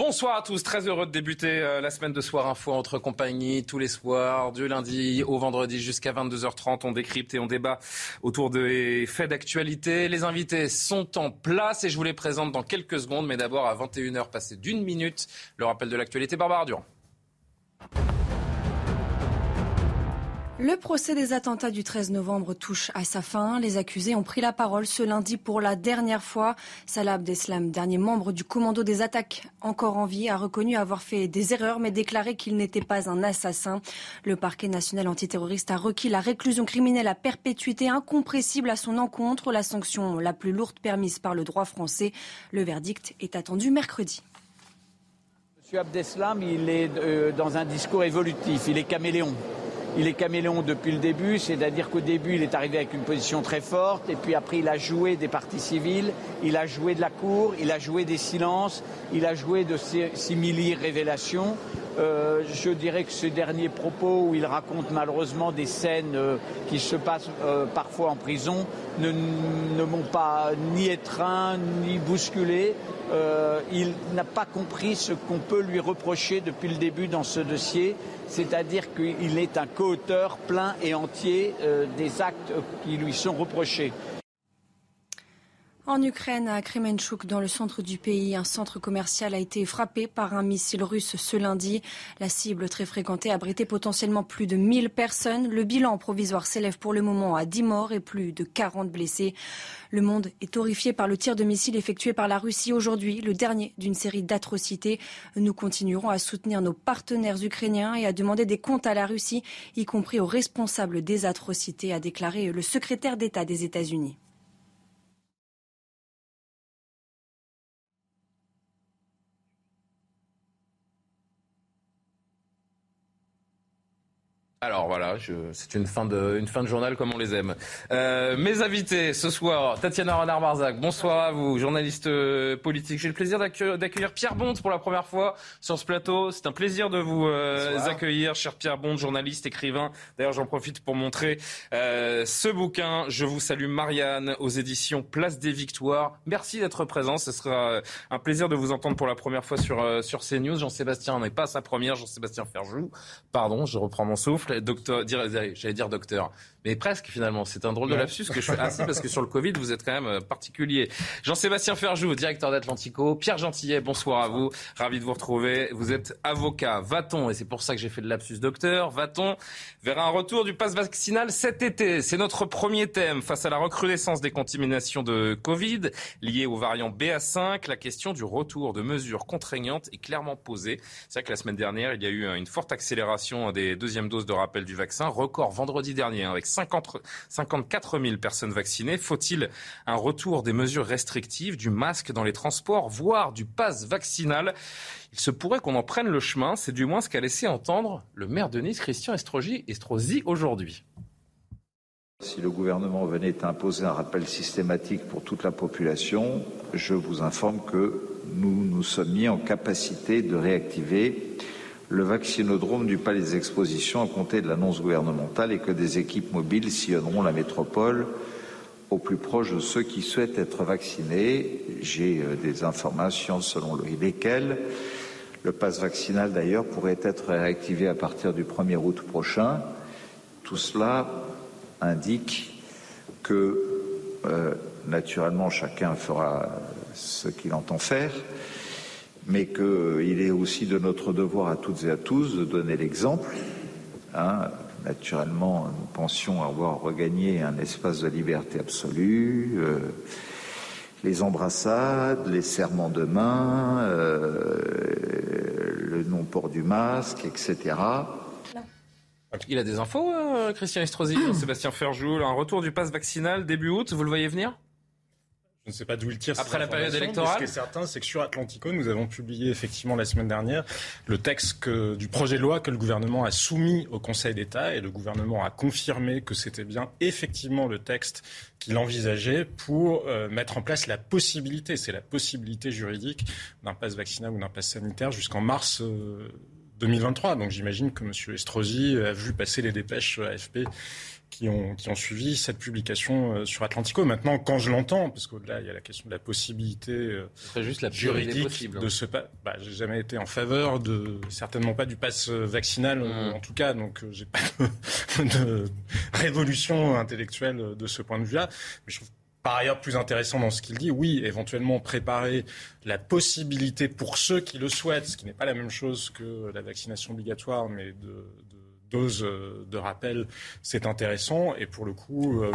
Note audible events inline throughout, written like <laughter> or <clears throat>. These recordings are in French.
Bonsoir à tous, très heureux de débuter euh, la semaine de Soir Info entre compagnie tous les soirs, du lundi au vendredi jusqu'à 22h30. On décrypte et on débat autour des faits d'actualité. Les invités sont en place et je vous les présente dans quelques secondes, mais d'abord à 21h passé d'une minute, le rappel de l'actualité. Barbara Durand. Le procès des attentats du 13 novembre touche à sa fin. Les accusés ont pris la parole ce lundi pour la dernière fois. Salah Abdeslam, dernier membre du commando des attaques encore en vie, a reconnu avoir fait des erreurs mais déclaré qu'il n'était pas un assassin. Le parquet national antiterroriste a requis la réclusion criminelle à perpétuité incompressible à son encontre, la sanction la plus lourde permise par le droit français. Le verdict est attendu mercredi. Monsieur Abdeslam, il est euh, dans un discours évolutif, il est caméléon. Il est caméléon depuis le début, c'est-à-dire qu'au début, il est arrivé avec une position très forte, et puis après, il a joué des partis civils, il a joué de la cour, il a joué des silences, il a joué de simili révélations. Euh, je dirais que ce dernier propos où il raconte malheureusement des scènes euh, qui se passent euh, parfois en prison ne, ne m'ont pas ni étreint ni bousculé. il n'a pas compris ce qu'on peut lui reprocher depuis le début dans ce dossier, c'est-à-dire qu'il est un co-auteur plein et entier des actes qui lui sont reprochés. En Ukraine, à Kremenchuk, dans le centre du pays, un centre commercial a été frappé par un missile russe ce lundi. La cible très fréquentée abritait potentiellement plus de 1000 personnes. Le bilan provisoire s'élève pour le moment à 10 morts et plus de 40 blessés. Le monde est horrifié par le tir de missile effectué par la Russie aujourd'hui, le dernier d'une série d'atrocités. Nous continuerons à soutenir nos partenaires ukrainiens et à demander des comptes à la Russie, y compris aux responsables des atrocités, a déclaré le secrétaire d'État des États-Unis. Alors voilà, c'est une fin de une fin de journal comme on les aime. Euh, mes invités ce soir, Tatiana Renard-Barzac, bonsoir à vous, journaliste euh, politique. J'ai le plaisir d'accueillir Pierre Bonte pour la première fois sur ce plateau. C'est un plaisir de vous euh, accueillir, cher Pierre Bonte, journaliste, écrivain. D'ailleurs, j'en profite pour montrer ce bouquin. Je vous salue, Marianne, aux éditions Place des Victoires. Merci d'être présent. Ce sera un plaisir de vous entendre pour la première fois sur sur CNews. Jean-Sébastien n'est pas sa première. Jean-Sébastien Ferjou, pardon, je reprends mon souffle docteur, j'allais dire docteur, mais presque finalement. C'est un drôle de lapsus que je fais ainsi parce que sur le Covid, vous êtes quand même euh, particulier. Jean-Sébastien Ferjou, directeur d'Atlantico. Pierre Gentillet, bonsoir à vous. Ravi de vous retrouver. Vous êtes avocat. Va-t-on, et c'est pour ça que j'ai fait le lapsus docteur, va-t-on vers un retour du pass vaccinal cet été? C'est notre premier thème. Face à la recrudescence des contaminations de Covid liées au variant BA5, la question du retour de mesures contraignantes est clairement posée. C'est vrai que la semaine dernière, il y a eu une forte accélération des deuxièmes doses de rappel du vaccin. Record vendredi dernier avec 50, 54 000 personnes vaccinées. Faut-il un retour des mesures restrictives, du masque dans les transports, voire du pass vaccinal? Il se pourrait qu'on en prenne le chemin, c'est du moins ce qu'a laissé entendre le maire de Nice, Christian Estrosi, aujourd'hui. Si le gouvernement venait à imposer un rappel systématique pour toute la population, je vous informe que nous nous sommes mis en capacité de réactiver le vaccinodrome du Palais des Expositions à compter de l'annonce gouvernementale et que des équipes mobiles sillonneront la métropole au plus proche de ceux qui souhaitent être vaccinés. J'ai euh, des informations selon lesquelles le passe vaccinal d'ailleurs pourrait être réactivé à partir du 1er août prochain. Tout cela indique que euh, naturellement chacun fera ce qu'il entend faire mais qu'il est aussi de notre devoir à toutes et à tous de donner l'exemple. Hein. Naturellement, nous pensions avoir regagné un espace de liberté absolue. Euh, les embrassades, les serments de main, euh, le non-port du masque, etc. Il a des infos, euh, Christian Estrosi, Sébastien Ferjou, un retour du pass vaccinal début août, vous le voyez venir? Je ne sais pas d'où il tire. Après la période électorale. Ce qui est certain, c'est que sur Atlantico, nous avons publié effectivement la semaine dernière le texte du projet de loi que le gouvernement a soumis au Conseil d'État et le gouvernement a confirmé que c'était bien effectivement le texte qu'il envisageait pour euh, mettre en place la possibilité, c'est la possibilité juridique d'un pass vaccinal ou d'un pass sanitaire jusqu'en mars. 2023. Euh, Donc j'imagine que M. Estrosi a vu passer les dépêches AFP qui ont, qui ont suivi cette publication euh, sur Atlantico. Maintenant, quand je l'entends, parce qu'au-delà, il y a la question de la possibilité euh, juste la juridique possible, hein. de ce pas. Bah, j'ai jamais été en faveur de, certainement pas du pass vaccinal, mmh. en tout cas, donc euh, j'ai pas de, <laughs> de, révolution intellectuelle de ce point de vue-là. Mais je trouve par ailleurs plus intéressant dans ce qu'il dit, oui, éventuellement préparer la possibilité pour ceux qui le souhaitent, ce qui n'est pas la même chose que la vaccination obligatoire, mais de, dose euh, de rappel, c'est intéressant. Et pour le coup, euh,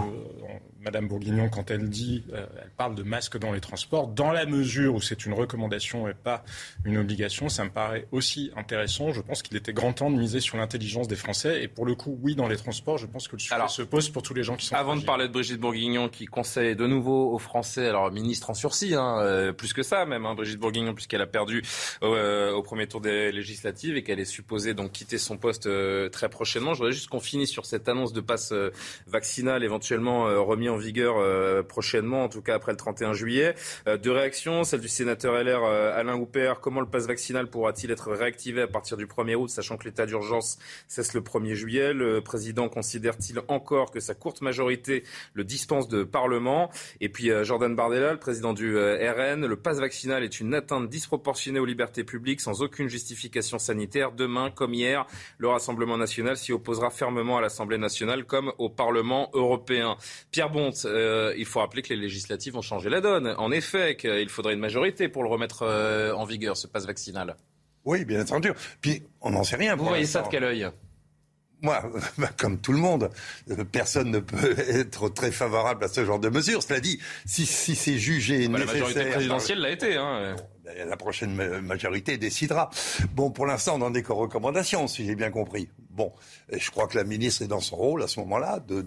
Madame Bourguignon, quand elle dit, euh, elle parle de masques dans les transports, dans la mesure où c'est une recommandation et pas une obligation, ça me paraît aussi intéressant. Je pense qu'il était grand temps de miser sur l'intelligence des Français. Et pour le coup, oui, dans les transports, je pense que le sujet se pose pour tous les gens qui sont. Avant de parler de Brigitte Bourguignon, qui conseille de nouveau aux Français, alors ministre en sursis, hein, plus que ça même, hein, Brigitte Bourguignon, puisqu'elle a perdu au premier tour des législatives et qu'elle est supposée donc quitter son poste très prochainement. Je voudrais juste qu'on finisse sur cette annonce de passe euh, vaccinal éventuellement euh, remis en vigueur euh, prochainement, en tout cas après le 31 juillet. Deux réactions, celle du sénateur LR Alain Houpert. Comment le passe vaccinal pourra-t-il être réactivé à partir du 1er août, sachant que l'état d'urgence cesse le 1er juillet? Le président considère-t-il encore que sa courte majorité le dispense de Parlement? Et puis Jordan Bardella, le président du RN, le passe vaccinal est une atteinte disproportionnée aux libertés publiques sans aucune justification sanitaire. Demain, comme hier, le Rassemblement national s'y opposera fermement à l'Assemblée nationale comme au Parlement européen. Pierre Bonte, euh, il faut rappeler que les législatives ont changé la donne. En effet, qu'il faudrait une majorité pour le remettre euh, en vigueur, ce passe vaccinal. Oui, bien entendu. Puis on n'en sait rien. Vous voyez ça de quel œil? Moi, <laughs> bah, comme tout le monde, personne ne peut <laughs> être très favorable à ce genre de mesures. Cela dit, si, c'est jugé bah, nécessaire... La majorité présidentielle l'a été. Hein. Ben, la prochaine majorité décidera. Bon, pour l'instant, on n'en est qu'aux recommandations, si j'ai bien compris. Bon, je crois que la ministre est dans son rôle à ce moment-là de,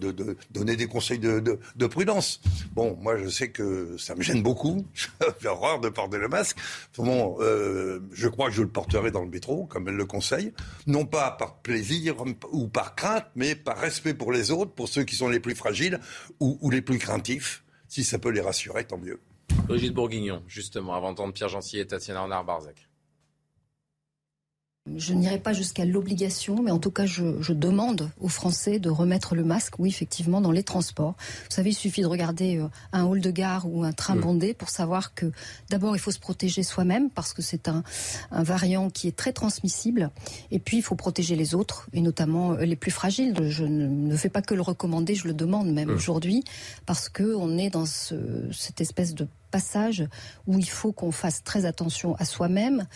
donner des conseils de, prudence. Bon, moi, je sais que ça me gêne beaucoup. <laughs> J'ai horreur de porter le masque. Bon, euh, je crois que je le porterai dans le métro, comme elle le conseille. Non pas par plaisir ou par crainte, mais par respect pour les autres, pour ceux qui sont les plus fragiles ou, les plus craintifs. Si ça peut les rassurer, tant mieux. Brigitte Bourguignon, justement, avant d'entendre Pierre Gentil et Tatiana Renard-Barzac. Je n'irai pas jusqu'à l'obligation, mais en tout cas, je, demande aux Français de remettre le masque, oui, effectivement, dans les transports. Vous savez, il suffit de regarder euh, un hall de gare ou un train bondé pour savoir que, d'abord, il faut se protéger soi-même parce que c'est un, variant qui est très transmissible. Et puis, il faut protéger les autres, et notamment euh, les plus fragiles. Je ne, fais pas que le recommander, je le demande même aujourd'hui, parce qu'on est dans cette espèce de passage où il faut qu'on fasse très attention à soi-même,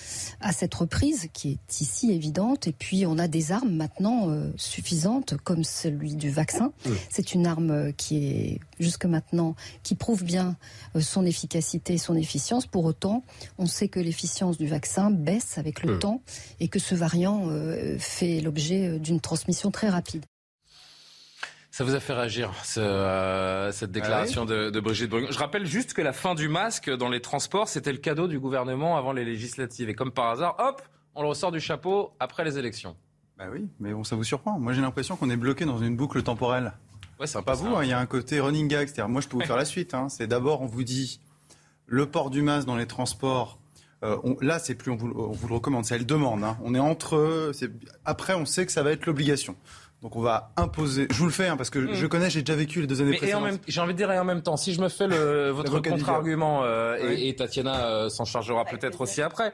à cette reprise qui est ici évidente. Et puis on a des armes maintenant euh, suffisantes, comme celui du vaccin. C'est une arme euh, qui est jusque maintenant qui prouve bien euh, son efficacité et son efficience. Pour autant, on sait que l'efficience du vaccin baisse avec le temps et que ce variant fait l'objet d'une transmission très rapide. Ça vous a fait réagir, euh, cette déclaration ah de, Brigitte Bourguignon. Je rappelle juste que la fin du masque dans les transports, c'était le cadeau du gouvernement avant les législatives. Et comme par hasard, hop, on le ressort du chapeau après les élections. Bah oui, mais bon, ça vous surprend. Moi, j'ai l'impression qu'on est bloqué dans une boucle temporelle. Ouais, c'est pas vous. Hein. Il y a un côté running gag. C'est-à-dire, moi, je peux vous faire la <laughs> suite. Hein. C'est d'abord, on vous dit le port du masque dans les transports. Euh, là, c'est plus on vous, le recommande, c'est elle demande. Hein. On est entre. Après, on sait que ça va être l'obligation. Donc on va imposer. Je vous le fais hein, parce que mm. je connais, j'ai déjà vécu les deux années précédentes. J'ai envie de dire et en même temps, si je me fais le, <laughs> votre contre-argument euh, et, Tatiana euh, s'en chargera peut-être aussi après.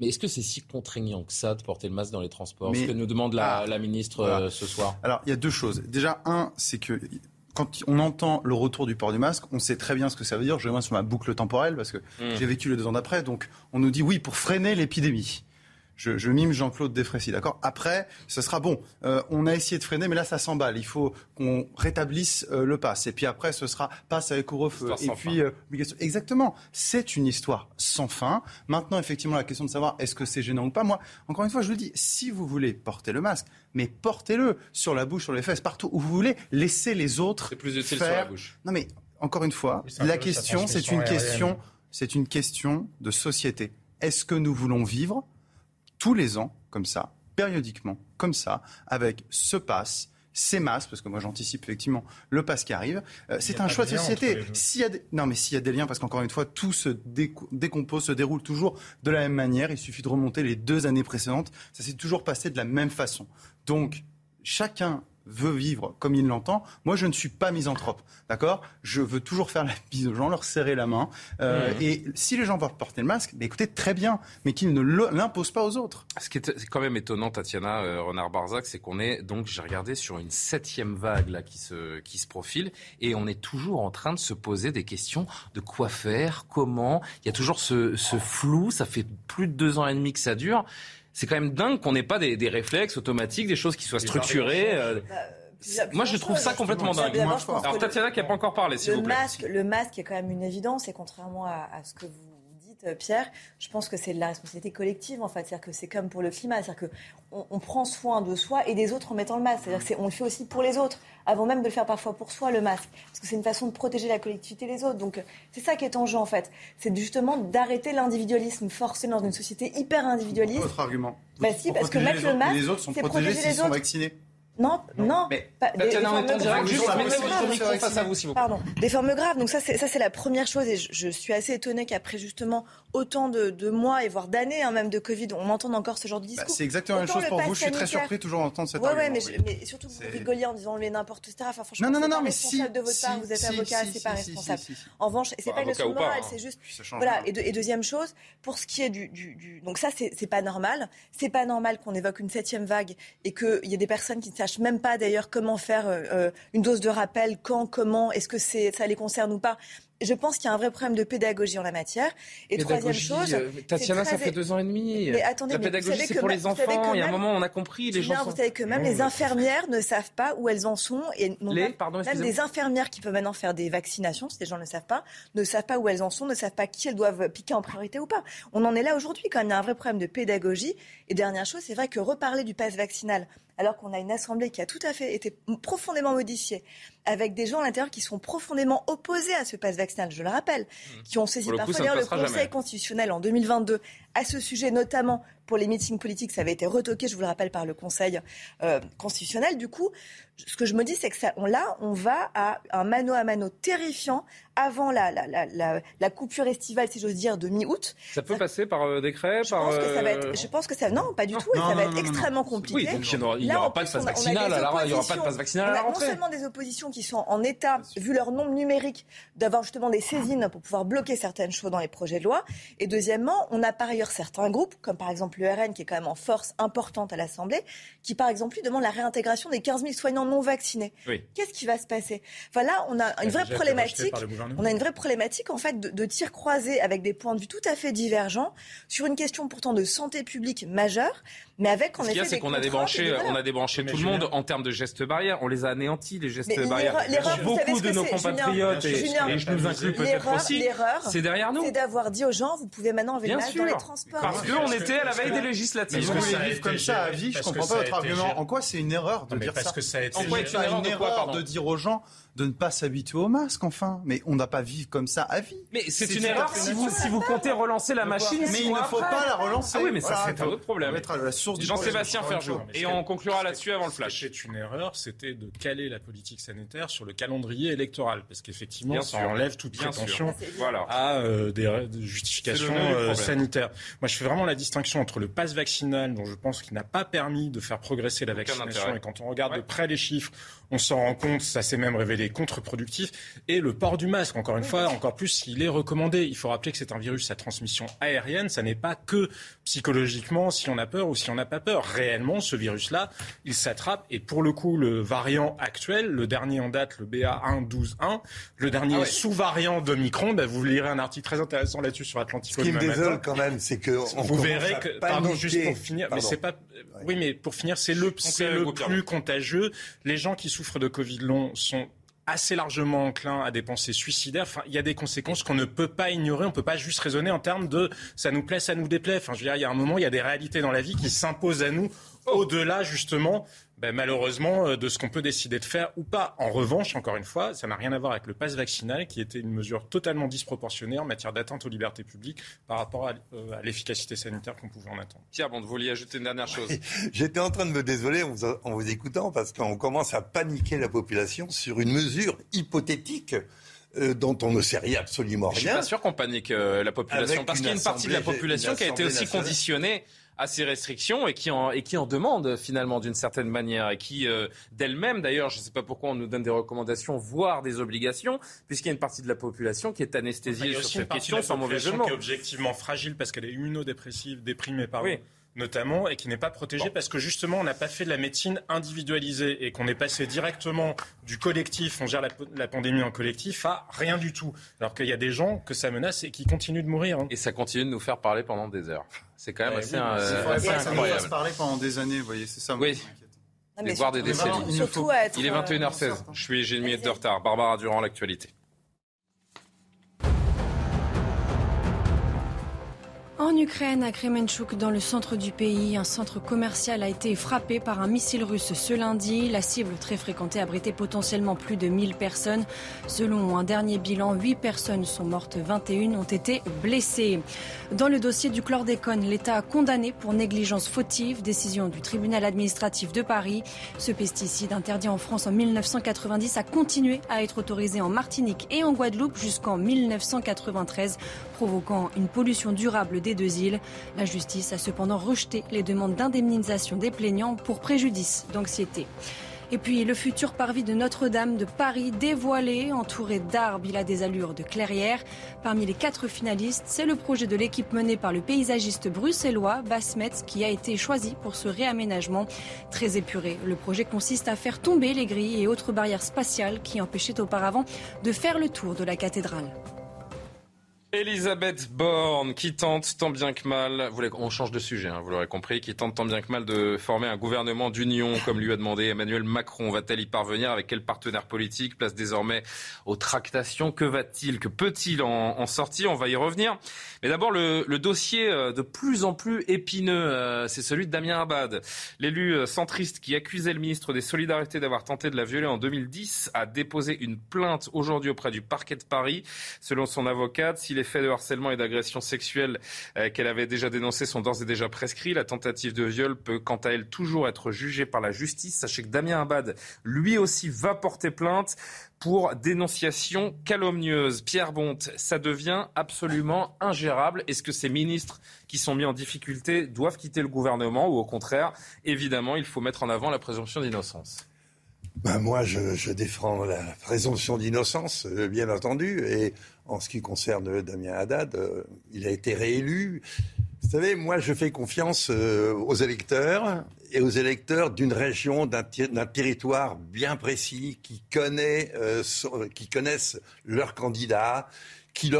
Mais est-ce que c'est si contraignant que ça de porter le masque dans les transports? Ce que nous demande la, ah, ministre euh, ce soir. Alors il y a deux choses. Déjà un, c'est que quand on entend le retour du port du masque, on sait très bien ce que ça veut dire. Je vais sur ma boucle temporelle parce que mm. j'ai vécu les deux ans d'après. Donc on nous dit oui pour freiner l'épidémie je, mime Jean-Claude Defrécy, d'accord? Après, ce sera bon. Euh, on a essayé de freiner, mais là, ça s'emballe. Il faut qu'on rétablisse euh, le pass. Et puis après, ce sera passe avec couvre-feu. Et puis, euh, exactement. C'est une histoire sans fin. Maintenant, effectivement, la question de savoir est-ce que c'est gênant ou pas? Moi, encore une fois, je le dis, si vous voulez porter le masque, mais portez-le sur la bouche, sur les fesses, partout où vous voulez. Laissez les autres. C'est plus utile faire... sur la bouche. Non, mais encore une fois, la question, c'est une question, c'est une question de société. Est-ce que nous voulons vivre? Tous les ans comme ça, périodiquement comme ça, avec ce passe, ces masques, parce que moi j'anticipe effectivement le pass qui arrive. Euh, c'est un choix de société. S'il y a des... Non, mais s'il y a des liens, parce qu'encore une fois, tout se décompose, se déroule toujours de la même manière. Il suffit de remonter les deux années précédentes. Ça s'est toujours passé de la même façon. Donc, chacun veut vivre comme il l'entend. Moi, je ne suis pas misanthrope, d'accord? Je veux toujours faire la bise aux gens, leur serrer la main. Euh, mmh. Et si les gens veulent porter le masque, mais écoutez, très bien, mais qu'ils ne l'imposent pas aux autres. Ce qui est quand même étonnant, Tatiana euh, Renard-Barzac, c'est qu'on est, donc, j'ai regardé sur une septième vague là qui se, qui se profile, et on est toujours en train de se poser des questions de quoi faire, comment. Il y a toujours ce, ce flou, ça fait plus de deux ans et demi que ça dure c'est quand même dingue qu'on n'ait pas des, réflexes automatiques, des choses qui soient structurées. Euh. Bah, moi, je trouve ça complètement dingue. Alors, Tatiana qui n'a pas encore parlé, s'il vous plaît. Masque, le masque est quand même une évidence, et contrairement à, à ce que vous euh, Pierre, je pense que c'est de la responsabilité collective, en fait. C'est-à-dire que c'est comme pour le climat. C'est-à-dire qu'on on prend soin de soi et des autres en mettant le masque. C'est-à-dire qu'on le fait aussi pour les autres, avant même de le faire parfois pour soi, le masque. Parce que c'est une façon de protéger la collectivité des autres. Donc, c'est ça qui est en jeu, en fait. C'est justement d'arrêter l'individualisme forcé dans une société hyper individualiste. Votre argument. Bah si, parce que mettre le masque, les autres sont protégés s'ils sont vaccinés. Non, non. Mais, pas, des, formes graves. Juste face à vous, s'il vous Pardon. Des formes graves. Donc ça, c'est ça, c'est la première chose. Et je, suis assez étonnée qu'après justement autant de, de, mois et voire d'années, hein, même de Covid, on entende encore ce genre de bah, discours. c'est exactement la même chose pour vous. Je suis très surpris toujours d'entendre cette. Ouais, ouais, mais, mais, surtout vous rigoliez en disant le n'importe etc. Enfin, franchement, non, non, non, pas mais responsable si, de votre part. Vous êtes avocat, c'est pas responsable. En revanche, c'est pas une leçon morale, hein. c'est juste. Voilà. Et deuxième chose, pour ce qui est du, donc ça, c'est pas normal. C'est pas normal qu'on évoque une septième vague et qu'il y ait des personnes qui ne sachent même pas d'ailleurs comment faire euh, euh, une dose de rappel, quand, comment, est-ce que c'est, ça les concerne ou pas je pense qu'il y a un vrai problème de pédagogie en la matière. Et troisième chose, euh, Tatiana, ça fait deux ans et demi. Mais attendez, la pédagogie, c'est pour les enfants. Il y a un moment, on a compris. Les gens. Vous savez que même les infirmières ne savent pas où elles en sont et les, pardon, même des infirmières qui peuvent maintenant faire des vaccinations, si les gens ne le savent pas, ne savent pas où elles en sont, ne savent pas qui elles doivent piquer en priorité ou pas. On en est là aujourd'hui quand même. Il y a un vrai problème de pédagogie. Et dernière chose, c'est vrai que reparler du pass vaccinal alors qu'on a une assemblée qui a tout à fait été profondément modifiée, avec des gens à l'intérieur qui sont profondément opposés à ce pass vaccinal, je le rappelle, mmh. qui ont saisi parfois d'ailleurs le Conseil constitutionnel en 2022 à ce sujet, notamment pour les meetings politiques, ça avait été retoqué, je vous le rappelle, par le Conseil euh, constitutionnel. Du coup, ce que je me dis, c'est que ça, on, là, on va à un mano à mano terrifiant avant la, la, la, la coupure estivale, si j'ose dire, de mi-août. Ça peut passer par euh, décret je par, pense que ça va être, euh, Je pense que ça... Non, pas du tout. et ça va être extrêmement compliqué. Oui, donc il n'y aura, pas de passe vaccinal. il n'y aura pas de passe vaccinal à la rentrée. Non seulement des oppositions qui sont en état, vu leur nombre numérique, d'avoir justement des saisines pour pouvoir bloquer certaines choses dans les projets de loi. Et deuxièmement, on a par ailleurs certains groupes, comme par exemple le RN, qui est quand même en force importante à l'Assemblée, qui par exemple lui demande la réintégration des 15 000 soignants non vaccinés. Qu'est-ce qui va se passer? Voilà, on a une vraie problématique. On a une vraie problématique en fait de, de tirs croisés avec des points de vue tout à fait divergents sur une question pourtant de santé publique majeure. Mais avec en Ce effet. Ce qu'on a débranché, on a débranché tout le monde en termes de gestes barrières. On les a anéantis, les gestes barrières. beaucoup de nos compatriotes, et, je nous inclus peut-être aussi, c'est derrière nous. C'est d'avoir dit aux gens, vous pouvez maintenant enlever le masque dans les transports. Parce qu'on était à la veille des législatives. Vous voulez vivre comme ça à vie, je comprends pas votre argument. En quoi c'est une erreur de dire ça En quoi c'est une erreur de dire aux gens de ne pas s'habituer au masque, enfin. Mais on n'a pas vivre comme ça à vie. Mais c'est une erreur si vous, si vous comptez relancer la machine. Mais il ne faut pas la relancer. Ah oui, mais ça, c'est un autre problème. Jean-Sébastien Ferjou. Et on conclura là-dessus avant le flash. C'est une erreur, c'était de caler la politique sanitaire sur le calendrier électoral. Parce qu'effectivement, ça enlève toute prétention à euh, des, justifications euh, sanitaires. Moi, je fais vraiment la distinction entre le pass vaccinal, dont je pense qu'il n'a pas permis de faire progresser la vaccination. Et quand on regarde de près les chiffres, on s'en rend compte, ça s'est même révélé contre-productif. Et le port du masque, encore une fois, encore plus s'il est recommandé. Il faut rappeler que c'est un virus à transmission aérienne, ça n'est pas que psychologiquement si on a peur ou si on n'a pas peur. Réellement, ce virus-là, il s'attrape. Et pour le coup, le variant actuel, le dernier en date, le BA1.12.1, le dernier ah sous-variant d'Omicron, bah, vous lirez un article très intéressant là-dessus sur Atlantico. Ce qui me désole quand même, c'est que vous verrez que, pardon, juste pour finir, mais c'est pas, oui, mais pour finir, c'est le, c'est le plus contagieux. Les gens qui souffrent de Covid long sont assez largement enclin à des pensées suicidaires. Enfin, il y a des conséquences qu'on ne peut pas ignorer. On ne peut pas juste raisonner en termes de ça nous plaît, ça nous déplaît. Enfin, je veux dire, il y a un moment, il y a des réalités dans la vie qui s'imposent à nous au-delà justement ben, malheureusement, euh, de ce qu'on peut décider de faire ou pas. En revanche, encore une fois, ça n'a rien à voir avec le pass vaccinal, qui était une mesure totalement disproportionnée en matière d'atteinte aux libertés publiques par rapport à, euh, l'efficacité sanitaire qu'on pouvait en attendre. Pierre, bon, vous vouliez ajouter une dernière chose J'étais en train de me désoler en vous, en vous écoutant, parce qu'on commence à paniquer la population sur une mesure hypothétique euh, dont on ne sait rien, absolument rien. Je suis pas sûr qu'on panique la population, parce qu'il y a une partie de la population qui a été aussi conditionnée à ces restrictions et qui en, et qui en demande finalement d'une certaine manière et qui euh, d'elle-même d'ailleurs, je ne sais pas pourquoi on nous donne des recommandations, voire des obligations, puisqu'il y a une partie de la population qui est anesthésiée sur cette question sans mauvais jeu. Qui est objectivement fragile parce qu'elle est immunodépressive, déprimée, pardon. Oui notamment, et qui n'est pas protégée parce que justement, on n'a pas fait de la médecine individualisée et qu'on est passé directement du collectif, on gère la, pandémie en collectif, à rien du tout. Alors qu'il y a des gens que ça menace et qui continuent de mourir. Hein. Et ça continue de nous faire parler pendant des heures. C'est quand même assez, euh, incroyable. Ça parler pendant des années, vous voyez, c'est ça. Oui. des voir des décennies. Il, il est 21h16. Euh, Je suis, j'ai une minute de retard. Barbara Durand, l'actualité. En Ukraine, à Kremenchuk, dans le centre du pays, un centre commercial a été frappé par un missile russe ce lundi. La cible très fréquentée abritait potentiellement plus de 1000 personnes. Selon un dernier bilan, 8 personnes sont mortes, 21 ont été blessées. Dans le dossier du chlordécone, l'État a condamné pour négligence fautive, décision du tribunal administratif de Paris. Ce pesticide interdit en France en 1990 a continué à être autorisé en Martinique et en Guadeloupe jusqu'en 1993, provoquant une pollution durable des deux îles. La justice a cependant rejeté les demandes d'indemnisation des plaignants pour préjudice d'anxiété. Et puis le futur parvis de Notre-Dame de Paris dévoilé, entouré d'arbres, il a des allures de clairière. Parmi les quatre finalistes, c'est le projet de l'équipe menée par le paysagiste bruxellois Basmet qui a été choisi pour ce réaménagement très épuré. Le projet consiste à faire tomber les grilles et autres barrières spatiales qui empêchaient auparavant de faire le tour de la cathédrale. Elisabeth Borne, qui tente tant bien que mal, on change de sujet, hein, vous l'aurez compris, qui tente tant bien que mal de former un gouvernement d'union, comme lui a demandé Emmanuel Macron. Va-t-elle y parvenir? Avec quel partenaire politique? Place désormais aux tractations. Que va-t-il, que peut-il en, sortir? On va y revenir. Mais d'abord, le, dossier euh, de plus en plus épineux, euh, c'est celui de Damien Abad. L'élu euh, centriste qui accusait le ministre des Solidarités d'avoir tenté de la violer en 2010 a déposé une plainte aujourd'hui auprès du parquet de Paris. Selon son avocate, s'il les faits de harcèlement et d'agression sexuelle euh, qu'elle avait déjà dénoncés sont d'ores et déjà prescrits. La tentative de viol peut, quant à elle, toujours être jugée par la justice. Sachez que Damien Abad, lui aussi, va porter plainte pour dénonciation calomnieuse. Pierre Bonte, ça devient absolument ingérable. Est-ce que ces ministres qui sont mis en difficulté doivent quitter le gouvernement ou au contraire, évidemment, il faut mettre en avant la présomption d'innocence? Ben moi, je, défends la présomption d'innocence, euh, bien entendu. Et en ce qui concerne Damien Haddad, euh, il a été réélu. Vous savez, moi, je fais confiance euh, aux électeurs et aux électeurs d'une région, d'un territoire bien précis, qui, connaissent leur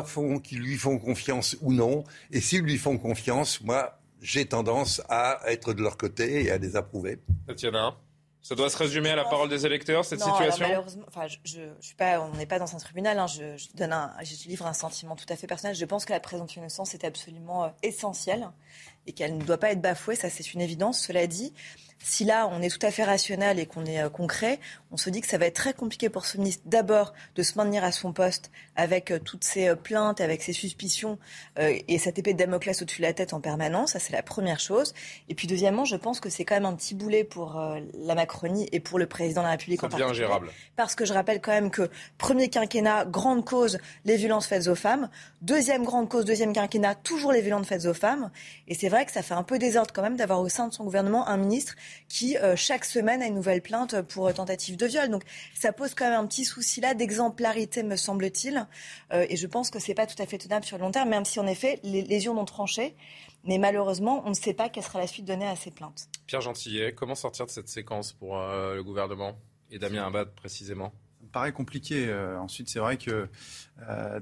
font, qui lui font confiance ou non. Et s'ils lui font confiance, moi, j'ai tendance à être de leur côté et à les approuver. Tatiana? Ça doit se résumer à la parole des électeurs, cette situation malheureusement, enfin, je, je, suis pas, on n'est pas dans un tribunal. Hein, je, je, donne un, je livre un sentiment tout à fait personnel. Je pense que la présomption d'innocence est absolument euh, essentielle et qu'elle ne doit pas être bafouée. Ça, c'est une évidence. Cela dit, si là, on est tout à fait rationnel et qu'on est euh, concret, on se dit que ça va être très compliqué pour ce ministre d'abord de se maintenir à son poste avec euh, toutes ces euh, plaintes, avec ces suspicions et cette épée de Damoclès au-dessus de la tête en permanence. Ça, c'est la première chose. Et puis, deuxièmement, je pense que c'est quand même un petit boulet pour la Macronie et pour le président de la République en particulier. ingérable. Parce que je rappelle quand même que premier quinquennat, grande cause, les violences faites aux femmes. Deuxième grande cause, deuxième quinquennat, toujours les violences faites aux femmes. Et c'est vrai que ça fait un peu désordre quand même d'avoir au sein de son gouvernement un ministre qui, euh, chaque semaine, a une nouvelle plainte pour euh, tentative de viol. Donc ça pose quand même un petit souci là d'exemplarité, me semble-t-il. Euh, et je pense que c'est pas tout à fait tenable sur le long terme, même si en effet, les lésions ont tranché. Mais malheureusement, on ne sait pas quelle sera la suite donnée à ces plaintes. Pierre Gentillet, comment sortir de cette séquence pour le gouvernement et Damien Abad précisément? Paraît compliqué. ensuite, c'est vrai que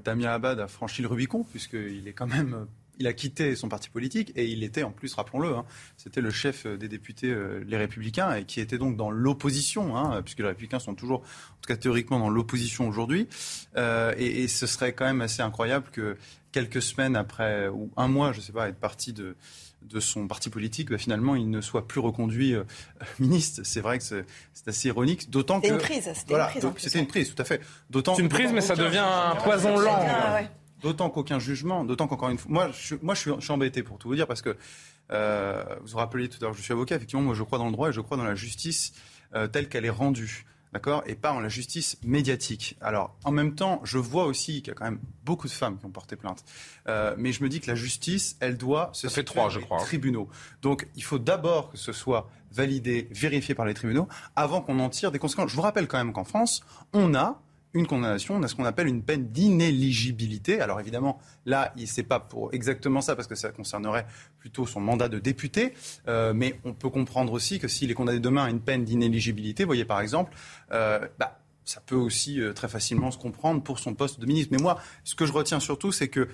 Damien Abad a franchi le Rubicon, puisqu'il est quand même il a quitté son parti politique et il était en plus, rappelons-le, hein, c'était le chef des députés Les Républicains et qui était donc dans l'opposition, hein, puisque les Républicains sont toujours, en tout cas théoriquement, dans l'opposition aujourd'hui. et, ce serait quand même assez incroyable que quelques semaines après, ou un mois, je ne sais pas, être parti de, de son parti politique, bah, finalement, il ne soit plus reconduit euh, <laughs> ministre. C'est vrai que c'est assez ironique, d'autant que... C'était une prise, c'était une prise. C'était une prise, tout à fait. C'est une prise, mais ça devient un poison lent. Ah, d'autant qu'aucun jugement, d'autant qu'encore une fois... Moi, je, moi je, suis, embêté, pour tout vous dire, parce que euh, vous vous rappelez tout à l'heure, je suis avocat, effectivement, moi je crois dans le droit et je crois dans la justice euh, telle qu'elle est rendue d'accord, et pas en la justice médiatique. Alors, en même temps, je vois aussi qu'il y a quand même beaucoup de femmes qui ont porté plainte, euh, mais je me dis que la justice, elle doit se Ça fait trois, je crois. tribunaux. Donc, il faut d'abord que ce soit validé, vérifié par les tribunaux, avant qu'on en tire des conséquences. Je vous rappelle quand même qu'en France, on a une condamnation, on a ce qu'on appelle une peine d'inéligibilité. Alors évidemment, là, c'est pas pour exactement ça, parce que ça concernerait plutôt son mandat de député, euh, mais on peut comprendre aussi que s'il est condamné demain à une peine d'inéligibilité, voyez par exemple, euh, bah, ça peut aussi euh, très facilement se comprendre pour son poste de ministre. Mais moi, ce que je retiens surtout, c'est que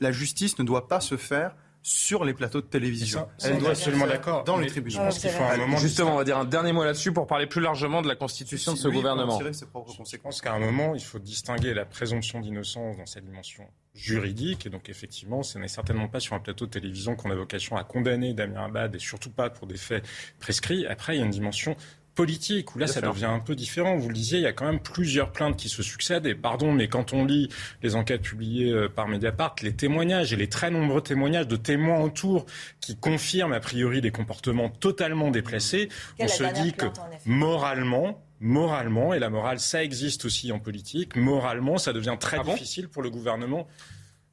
la justice ne doit pas se faire sur les plateaux de télévision. Elle doit absolument d'accord dans les tribunaux. Je pense qu'il faut un moment. Justement, on va dire un dernier mot là-dessus pour parler plus largement de la constitution de ce gouvernement. Je pense qu'à un moment, il faut distinguer la présomption d'innocence dans sa dimension juridique. Et donc, effectivement, ce n'est certainement pas sur un plateau de télévision qu'on a vocation à condamner Damien Abad et surtout pas pour des faits prescrits. Après, il y a une dimension politique, où là, ça devient un peu différent. Vous le disiez, il y a quand même plusieurs plaintes qui se succèdent. Et pardon, mais quand on lit les enquêtes publiées euh, par Mediapart, les témoignages et les très nombreux témoignages de témoins autour qui confirment a priori des comportements totalement déplacés, on se dit que moralement, moralement, et la morale, ça existe aussi en politique, moralement, ça devient très ah difficile pour le gouvernement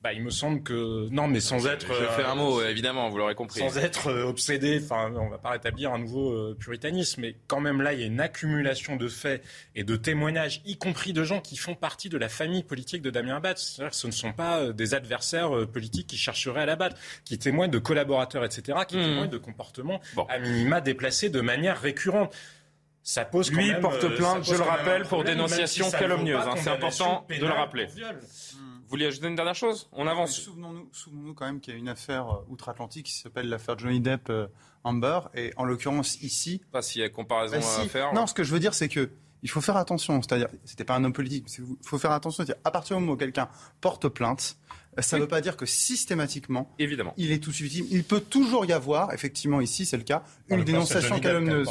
bah, il me semble que non, mais sans être. Je fais un mot, évidemment, vous l'aurez compris. Sans être euh, obsédé, enfin, on va pas rétablir un nouveau euh, puritanisme, mais quand même là, il y a une accumulation de faits et de témoignages, y compris de gens qui font partie de la famille politique de Damien Abad. C'est-à-dire que ce ne sont pas euh, des adversaires politiques qui chercheraient à l'abattre, qui témoignent de collaborateurs, etc., qui mmh. témoignent de comportements à minima déplacés de manière récurrente. Ça pose Lui porte plainte, je le rappelle, pour dénonciation calomnieuse. Hein, c'est important de le rappeler. Vous vouliez ajouter une dernière chose? On avance. Souvenons-nous souvenons quand même qu'il y a une affaire euh, outre-Atlantique qui s'appelle l'affaire Johnny Depp euh, Amber. Et en l'occurrence, ici. Pas s'il y a comparaison bah, à faire. Non, ce que je veux dire, c'est que. Il faut faire attention, c'est-à-dire, c'était pas un homme politique, il faut faire attention, c'est-à-dire, à partir du moment où quelqu'un porte plainte, ça ne veut pas dire que systématiquement, Évidemment. il est tout suffisant. Il peut toujours y avoir, effectivement, ici c'est le cas, une dénonciation calomnieuse.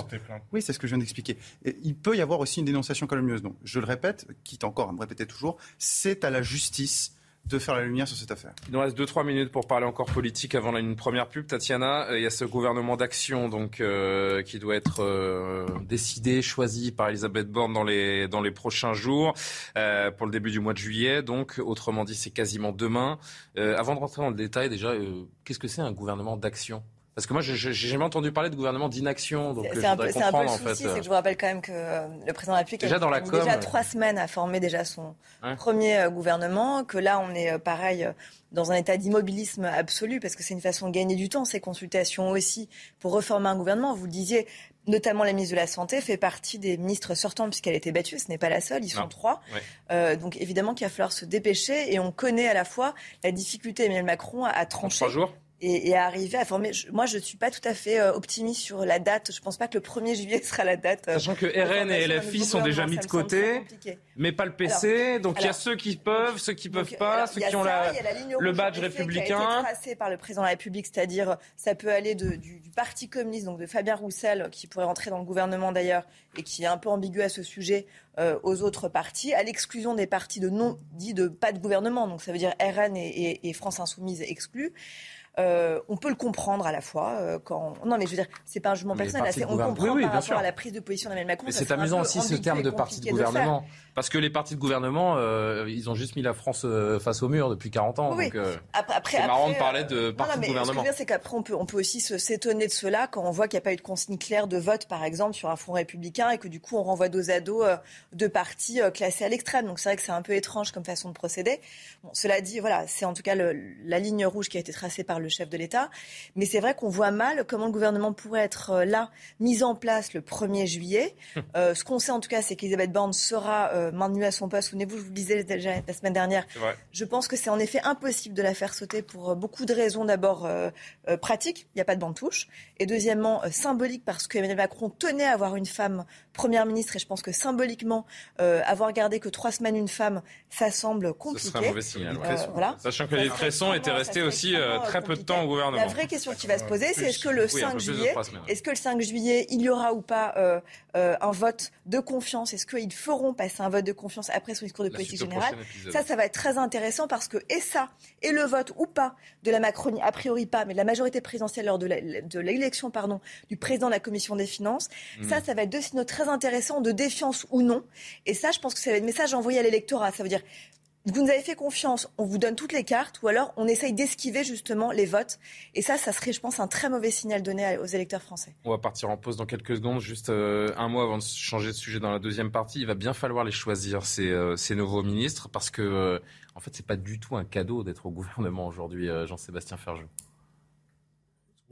Oui, c'est ce que je viens d'expliquer. Il peut y avoir aussi une dénonciation calomnieuse. Donc, je le répète, quitte encore à me répéter toujours, c'est à la justice de faire la lumière sur cette affaire. Il nous reste 2-3 minutes pour parler encore politique avant une première pub. Tatiana, euh, il y a ce gouvernement d'action donc euh, qui doit être euh, décidé, choisi par Elisabeth Borne dans les, dans les prochains jours pour le début du mois de juillet. Donc, autrement dit, c'est quasiment demain. avant de rentrer dans le détail, déjà, qu'est-ce que c'est un gouvernement d'action? Parce que moi, j'ai jamais entendu parler de gouvernement d'inaction. Donc, c'est un, peu, un peu le souci, c'est que je vous rappelle quand même que euh, le président de la République déjà a dans déjà trois semaines à former déjà son premier euh, gouvernement, que là, on est euh, pareil dans un état d'immobilisme absolu, parce que c'est une façon de gagner du temps, ces consultations aussi, pour reformer un gouvernement. Vous le disiez, notamment la ministre de la Santé fait partie des ministres sortants puisqu'elle a été battue. Ce n'est pas la seule, ils sont trois. donc évidemment qu'il va falloir se dépêcher et on connaît à la fois la difficulté Emmanuel Macron à, trancher. trois jours et, arriver à former. moi, je ne suis pas tout à fait euh, optimiste sur la date. Je ne pense pas que le 1er juillet <laughs> sera la date. Euh, Sachant que RN et LFI sont déjà mis de côté, mais pas le PC. donc il y a ceux qui peuvent, ceux qui ne peuvent pas, ceux qui ont la, le badge républicain. Qui a été tracé par le président de la République, c'est-à-dire ça peut aller de, du, Parti communiste, donc de Fabien Roussel, qui pourrait rentrer dans le gouvernement d'ailleurs, et qui est un peu ambigu à ce sujet, euh, aux autres partis, à l'exclusion des partis de non dits de pas de gouvernement. Donc ça veut dire RN et, et France Insoumise exclus. Euh, on peut le comprendre à la fois. Euh, quand... Non, mais je veux dire, c'est pas un jugement personnel. on comprend par rapport à la prise de position d'Emmanuel Macron. C'est amusant aussi ce terme de parti de gouvernement. parce que les partis de gouvernement, euh, ils ont juste mis la France face au mur depuis 40 ans. Donc, après, c'est marrant de parler de parti de gouvernement. Ce que je c'est qu'après, on peut, on peut aussi s'étonner de cela quand on voit qu'il n'y a pas eu de consigne claire de vote, par exemple, sur un front républicain et que du coup, on renvoie dos à dos de partis classés à l'extrême. Donc c'est vrai que c'est un peu étrange comme façon de procéder. Bon, cela dit, voilà, c'est en tout cas la ligne rouge qui a été tracée par le chef de l'État. Mais c'est vrai qu'on voit mal comment le gouvernement pourrait être là, mis en place le 1er juillet. ce qu'on sait en tout cas, c'est qu'Elisabeth Borne sera maintenue à son poste. Souvenez-vous, je vous le disais déjà la semaine dernière. Je pense que c'est en effet impossible de la faire sauter pour beaucoup de raisons. D'abord pratiques, il n'y a pas de bande touche. Et deuxièmement, symbolique parce que Emmanuel Macron tenait à avoir une femme première ministre et je pense que symboliquement, euh, avoir gardé que trois semaines une femme, ça semble compliqué. Ce serait un mauvais signal. Euh, voilà. Sachant que les Cresson était resté aussi euh, très peu de temps au gouvernement. La vraie question qui va se poser, c'est est-ce que le 5 juillet, est-ce que le 5 juillet, il y aura ou pas un vote de confiance? Est-ce qu'ils feront passer un vote de confiance après son discours de politique générale? Ça, ça va être très intéressant parce que et ça et le vote ou pas de la Macronie, a priori pas, mais de la majorité présidentielle lors de l'élection, pardon, du président de la commission des finances, hmm. ça, ça va être deux signaux très intéressant de défiance ou non. Et ça, je pense que c'est le message envoyé à l'électorat. Ça veut dire, vous nous avez fait confiance, on vous donne toutes les cartes, ou alors on essaye d'esquiver justement les votes. Et ça, ça serait, je pense, un très mauvais signal donné aux électeurs français. On va partir en pause dans quelques secondes, juste euh, un mois avant de changer de sujet dans la deuxième partie. Il va bien falloir les choisir, ces, euh, ces nouveaux ministres, parce que, euh, en fait, c'est pas du tout un cadeau d'être au gouvernement aujourd'hui, Jean-Sébastien Ferjou.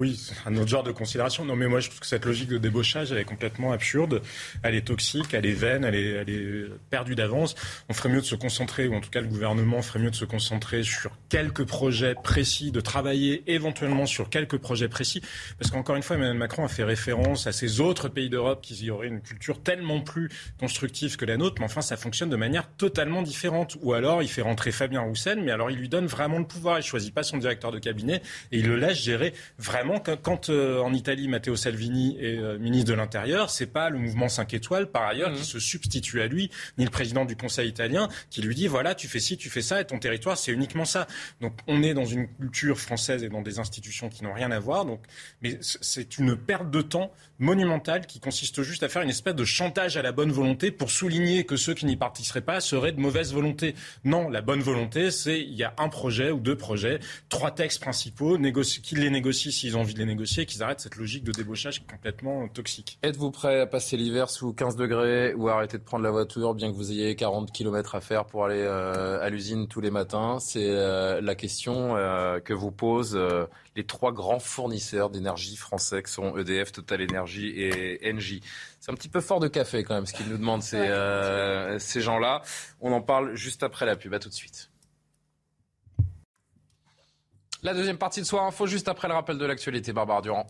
Oui, un autre genre de considération. Non, mais moi, je trouve que cette logique de débauchage, elle est complètement absurde. Elle est toxique, elle est vaine, elle est, elle est perdue d'avance. On ferait mieux de se concentrer, ou en tout cas, le gouvernement ferait mieux de se concentrer sur quelques projets précis, de travailler éventuellement sur quelques projets précis. Parce qu'encore une fois, Emmanuel Macron a fait référence à ces autres pays d'Europe qui y auraient une culture tellement plus constructive que la nôtre. Mais enfin, ça fonctionne de manière totalement différente. Ou alors, il fait rentrer Fabien Roussel, mais alors il lui donne vraiment le pouvoir. Il choisit pas son directeur de cabinet et il le laisse gérer vraiment quand, euh, en Italie, Matteo Salvini est euh, ministre de l'Intérieur, c'est pas le mouvement 5 étoiles, par ailleurs, mmh. qui se substitue à lui, ni le président du Conseil italien, qui lui dit voilà, tu fais ci, tu fais ça, et ton territoire, c'est uniquement ça. Donc, on est dans une culture française et dans des institutions qui n'ont rien à voir. Donc, mais c'est une perte de temps monumentale qui consiste juste à faire une espèce de chantage à la bonne volonté pour souligner que ceux qui n'y participeraient pas seraient de mauvaise volonté. Non, la bonne volonté, c'est il y a un projet ou deux projets, trois textes principaux, qu'ils les négocient s'ils ont envie de les négocier, qu'ils arrêtent cette logique de débauchage complètement toxique. Êtes-vous prêt à passer l'hiver sous 15 degrés ou à arrêter de prendre la voiture, bien que vous ayez 40 km à faire pour aller euh, à l'usine tous les matins? C'est euh, la question euh, que vous posent les trois grands fournisseurs d'énergie français, qui sont EDF, Total Energy et Engie. C'est un petit peu fort de café quand même, ce qu'ils nous demandent ces, ces gens-là. On en parle juste après la pub. À tout de suite. La deuxième partie de Soir Info, juste après le rappel de l'actualité. Barbara Durand.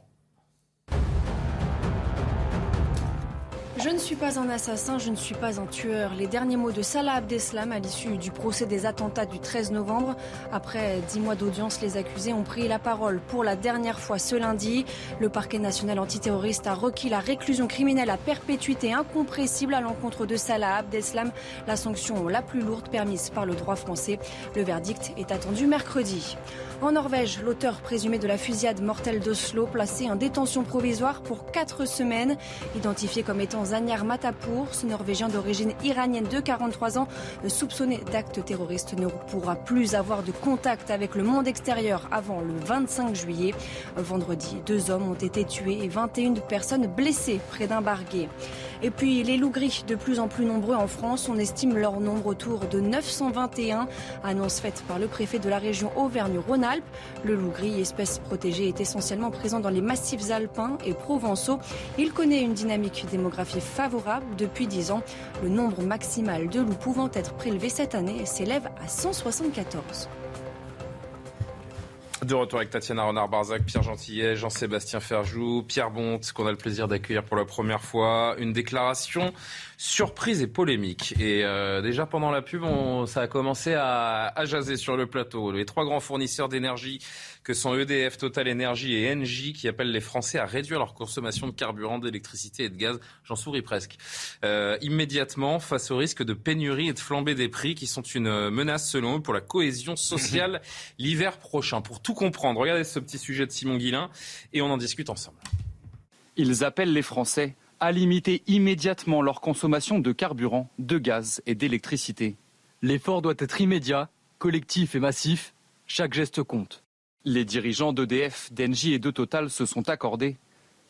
Je ne suis pas un assassin, je ne suis pas un tueur. Les derniers mots de Salah Abdeslam à l'issue du procès des attentats du 13 novembre. Après dix mois d'audience, les accusés ont pris la parole pour la dernière fois ce lundi. Le parquet national antiterroriste a requis la réclusion criminelle à perpétuité incompressible à l'encontre de Salah Abdeslam, la sanction la plus lourde permise par le droit français. Le verdict est attendu mercredi. En Norvège, l'auteur présumé de la fusillade mortelle d'Oslo, placé en détention provisoire pour quatre semaines, identifié comme étant Zanyar Matapour, ce Norvégien d'origine iranienne de 43 ans, soupçonné d'actes terroristes, ne pourra plus avoir de contact avec le monde extérieur avant le 25 juillet. Vendredi, deux hommes ont été tués et 21 personnes blessées près d'un barguet. Et puis les loups gris, de plus en plus nombreux en France, on estime leur nombre autour de 921. Annonce faite par le préfet de la région Auvergne-Rhône-Alpes. Le loup gris, espèce protégée, est essentiellement présent dans les massifs alpins et provençaux. Il connaît une dynamique démographique favorable depuis 10 ans. Le nombre maximal de loups pouvant être prélevés cette année s'élève à 174. De retour avec Tatiana Renard-Barzac, Pierre Gentillet, Jean-Sébastien Ferjou, Pierre Bonte, qu'on a le plaisir d'accueillir pour la première fois. Une déclaration surprise et polémique. Et euh, déjà pendant la pub, ça a commencé à, à jaser sur le plateau. Les trois grands fournisseurs d'énergie que sont EDF, Total Energy et Engie qui appellent les Français à réduire leur consommation de carburant, d'électricité et de gaz. J'en souris presque. Euh, immédiatement face au risque de pénurie et de flambée des prix qui sont une menace selon eux pour la cohésion sociale <laughs> l'hiver prochain. Pour tout comprendre, regardez ce petit sujet de Simon Guillain et on en discute ensemble. Ils appellent les Français à limiter immédiatement leur consommation de carburant, de gaz et d'électricité. L'effort doit être immédiat, collectif et massif. Chaque geste compte. Les dirigeants d'EDF, d'Engie et de Total se sont accordés.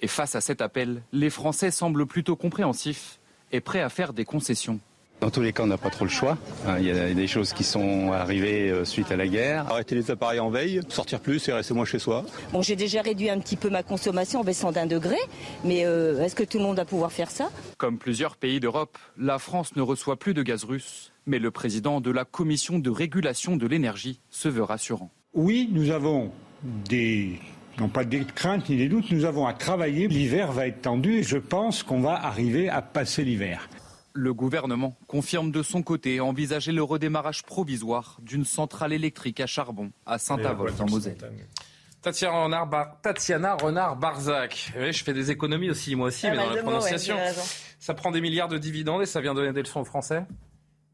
Et face à cet appel, les Français semblent plutôt compréhensifs et prêts à faire des concessions. Dans tous les cas, on n'a pas trop le choix. Hein, il y a des choses qui sont arrivées euh, suite à la guerre. Arrêter les appareils en veille, sortir plus et rester moins chez soi. Bon, j'ai déjà réduit un petit peu ma consommation en baissant d'un degré, mais euh, est-ce que tout le monde va pouvoir faire ça? Comme plusieurs pays d'Europe, la France ne reçoit plus de gaz russe. Mais le président de la Commission de régulation de l'énergie se veut rassurant. Oui, nous avons des non pas des craintes ni des doutes, nous avons à travailler. L'hiver va être tendu et je pense qu'on va arriver à passer l'hiver. Le gouvernement confirme de son côté envisager le redémarrage provisoire d'une centrale électrique à charbon à Saint-Avold en Moselle. Tatiana Renard-Barzac. je fais des économies aussi, moi aussi, mais dans la prononciation. ça prend des milliards de dividendes et ça vient donner des leçons aux Français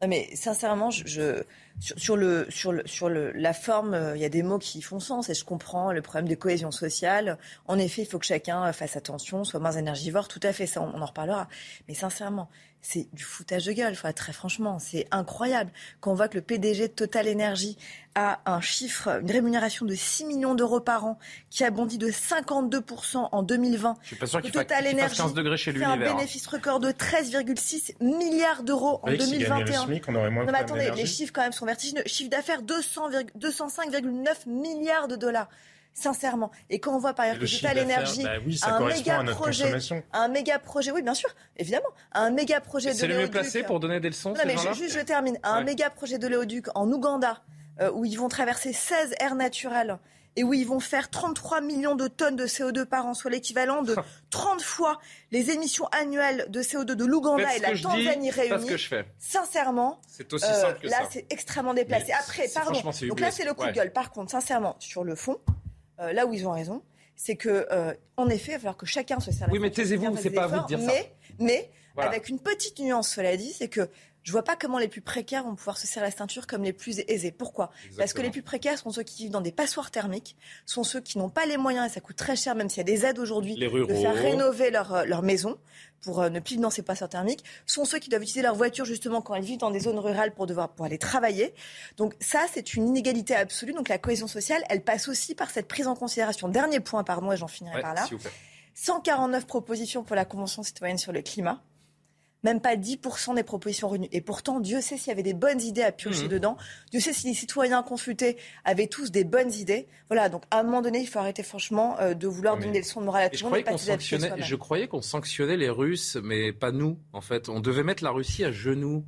mais sincèrement, je, sur, le, sur, le, sur le, la forme, euh, il y a des mots qui font sens et je comprends le problème de cohésion sociale. En effet, il faut que chacun fasse attention, soit moins énergivore. Tout à fait, ça, on en reparlera. Mais sincèrement, c'est du foutage de gueule, très franchement. C'est incroyable quand on voit que le PDG de Total Energy a un chiffre, une rémunération de 6 millions d'euros par an qui a bondi de 52% en 2020. Je suis pas sûr qu'il Total Energy 15 degrés chez fait un bénéfice record de 13,6 milliards d'euros en 2021. non, mais attendez, les chiffres quand même sont vertigineux. Chiffre d'affaires 205,9 milliards de dollars sincèrement. Et quand on voit par exemple que Total Énergie bah un méga projet, un méga projet, oui bien sûr, évidemment, un méga projet de C'est le mieux placé pour donner des leçons. Non, mais juste je termine. Un méga projet de l'éoduc en Ouganda euh, où ils vont traverser 16 aires naturelles et où ils vont faire 33 millions de tonnes de CO2 par an, soit l'équivalent de <laughs> 30 fois les émissions annuelles de CO2 de l'Ouganda et la Tanzanie réunies. Ce que je fais. Sincèrement, c'est aussi simple que euh, là, c'est extrêmement déplacé. Après, pardon. Donc là, c'est le coup de gueule. Par contre, sincèrement, sur le fond, euh, là où ils ont raison, c'est que, euh, en effet, il va falloir que chacun se serve. Oui, mais taisez-vous, c'est pas à vous de dire mais, ça. Mais, avec une petite nuance, cela dit, c'est que je vois pas comment les plus précaires vont pouvoir se serrer la ceinture comme les plus aisés. Pourquoi? Parce que les plus précaires sont ceux qui vivent dans des passoires thermiques, sont ceux qui n'ont pas les moyens, et ça coûte très cher, même s'il y a des aides aujourd'hui, de faire rénover leur, euh, leur maison pour euh, ne plus vivre dans ces passoires thermiques, sont ceux qui doivent utiliser leur voiture justement quand ils vivent dans des zones rurales pour devoir pour aller travailler. Donc ça, c'est une inégalité absolue. Donc la cohésion sociale, elle passe aussi par cette prise en considération. Dernier point, pardon, et j'en finirai par là. 149 propositions pour la Convention citoyenne sur le climat même pas 10% des propositions revenues. Et pourtant, Dieu sait s'il y avait des bonnes idées à piocher mmh. dedans. Dieu sait si les citoyens consultés avaient tous des bonnes idées. Voilà, donc à un moment donné, il faut arrêter franchement euh, de vouloir donner des leçons de morale à tout le monde. Je croyais qu'on sanctionnait les Russes, mais pas nous, en fait. On devait mettre la Russie à genoux.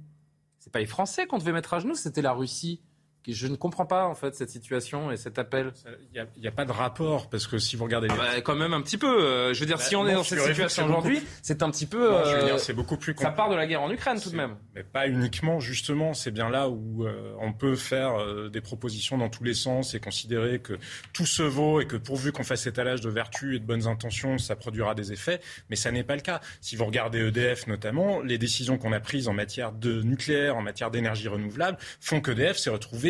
C'est pas les Français qu'on devait mettre à genoux, c'était la Russie. Je ne comprends pas en fait cette situation et cet appel. Il n'y a, pas de rapport parce que si vous regardez, ah bah, quand même un petit peu. Euh, je veux dire, bah, si on est dans cette situation aujourd'hui, c'est un petit peu. Euh, c'est beaucoup plus. Ça part de la guerre en Ukraine tout de même. Mais pas uniquement. Justement, c'est bien là où euh, on peut faire des propositions dans tous les sens et considérer que tout se vaut et que pourvu qu'on fasse étalage de vertus et de bonnes intentions, ça produira des effets. Mais ça n'est pas le cas. Si vous regardez EDF notamment, les décisions qu'on a prises en matière de nucléaire, en matière d'énergie renouvelable, font qu'EDF s'est retrouvé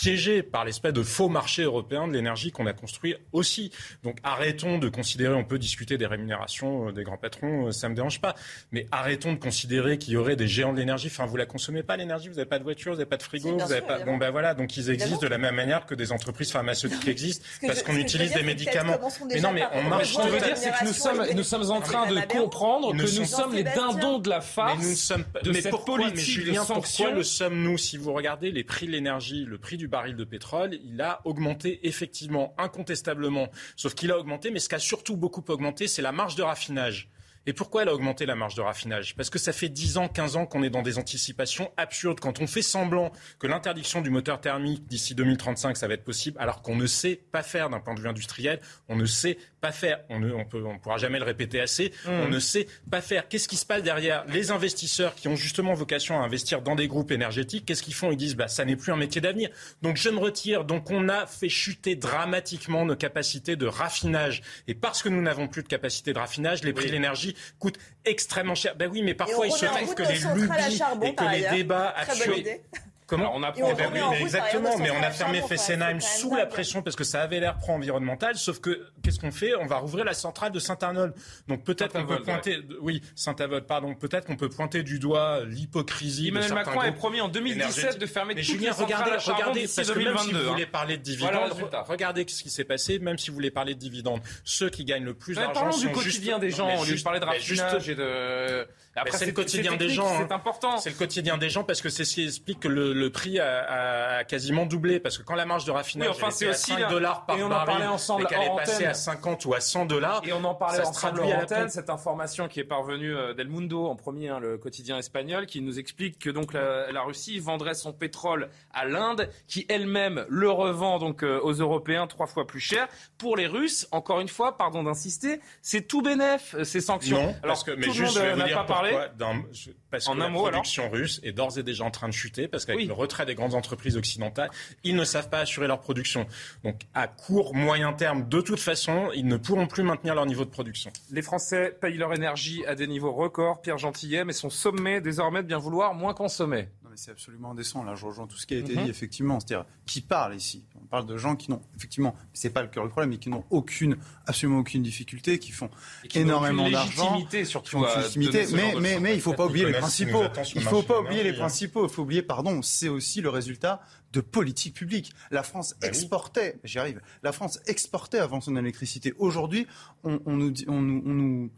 piégé par l'espèce de faux marché européen de l'énergie qu'on a construit aussi. Donc arrêtons de considérer, on peut discuter des rémunérations euh, des grands patrons, euh, ça me dérange pas, mais arrêtons de considérer qu'il y aurait des géants de l'énergie. Enfin, vous la consommez pas l'énergie, vous n'avez pas de voiture, vous n'avez pas de frigo, vous n'avez pas. Bon ben voilà, donc ils existent de la même manière que des entreprises pharmaceutiques existent parce qu'on utilise des médicaments. Mais non, mais on marche. Ce que je veux dire, c'est que nous sommes, nous sommes en train de comprendre que nous sommes les dindons de la farce. Mais nous sommes cette politique de Pourquoi le sommes-nous Si vous regardez les prix de l'énergie, le prix du baril de pétrole, il a augmenté effectivement, incontestablement. Sauf qu'il a augmenté, mais ce qui a surtout beaucoup augmenté, c'est la marge de raffinage. Et pourquoi elle a augmenté la marge de raffinage? Parce que ça fait 10 ans, 15 ans qu'on est dans des anticipations absurdes. Quand on fait semblant que l'interdiction du moteur thermique d'ici 2035, ça va être possible, alors qu'on ne sait pas faire d'un point de vue industriel, on ne sait pas faire, on ne on peut, on pourra jamais le répéter assez, mmh. on ne sait pas faire. Qu'est-ce qui se passe derrière? Les investisseurs qui ont justement vocation à investir dans des groupes énergétiques, qu'est-ce qu'ils font? Ils disent, bah, ça n'est plus un métier d'avenir. Donc je me retire. Donc on a fait chuter dramatiquement nos capacités de raffinage. Et parce que nous n'avons plus de capacité de raffinage, les prix de l'énergie coûte extrêmement cher. Ben oui, mais parfois il se trouve que les lubies et que les débats actuels Comment on apprend Exactement, mais on a fermé Fessenheim sous la pression parce que ça avait l'air pro-environnemental. Sauf que qu'est-ce qu'on fait? On va rouvrir la centrale de Saint-Arnold. Donc peut-être qu'on peut pointer, oui, Saint-Avold, pardon. Peut-être qu'on peut pointer du doigt l'hypocrisie. Emmanuel Macron avait promis en 2017 de fermer mais toutes Julien, les regardez, regardez, parce que même si vous voulez parler de dividendes, regardez ce qui s'est passé. Même si vous voulez parler de dividendes, ceux qui gagnent le plus d'argent Parlons du quotidien des gens. On lui parlait de raffinage et de c'est le quotidien des gens. C'est important. C'est le quotidien des gens parce que c'est ce qui explique que le, prix a, quasiment doublé. Parce que quand la marge de raffinage oui, enfin, était à 5 dollars par et on en parlait ensemble et qu'elle est passée à 50 ou à 100 dollars. Et on en parlait ensemble en antenne, cette information qui est parvenue euh, d'El Mundo en premier, hein, le quotidien espagnol, qui nous explique que donc la, Russie vendrait son pétrole à l'Inde, qui elle-même le revend donc euh, aux Européens trois fois plus cher. Pour les Russes, encore une fois, pardon d'insister, c'est tout bénef euh, ces sanctions. Non, Alors que, mais tout juste, le monde n'a pas parlé parce que la production russe est d'ores et déjà en train de chuter, parce qu'avec le retrait des grandes entreprises occidentales, ils ne savent pas assurer leur production. Donc à court, moyen terme, de toute façon, ils ne pourront plus maintenir leur niveau de production. Les Français payent leur énergie à des niveaux records, Pierre Gentillet, mais sont sommés désormais de bien vouloir moins consommer c'est absolument indécent. Là, je rejoins tout ce qui a été mhm. dit, effectivement. C'est-à-dire, qui parle ici? On parle de gens qui n'ont, effectivement, c'est pas le cœur du problème, mais qui n'ont aucune, absolument aucune difficulté, qui font énormément d'argent. légitimité, surtout. légitimité, mais, mais, mais il faut pas oublier les principaux. Il faut pas oublier les principaux. Il faut oublier, pardon, c'est aussi le résultat de politique publique. La France ben exportait, j'y arrive, la France exportait avant son électricité. Aujourd'hui, on, on, nous, on, on nous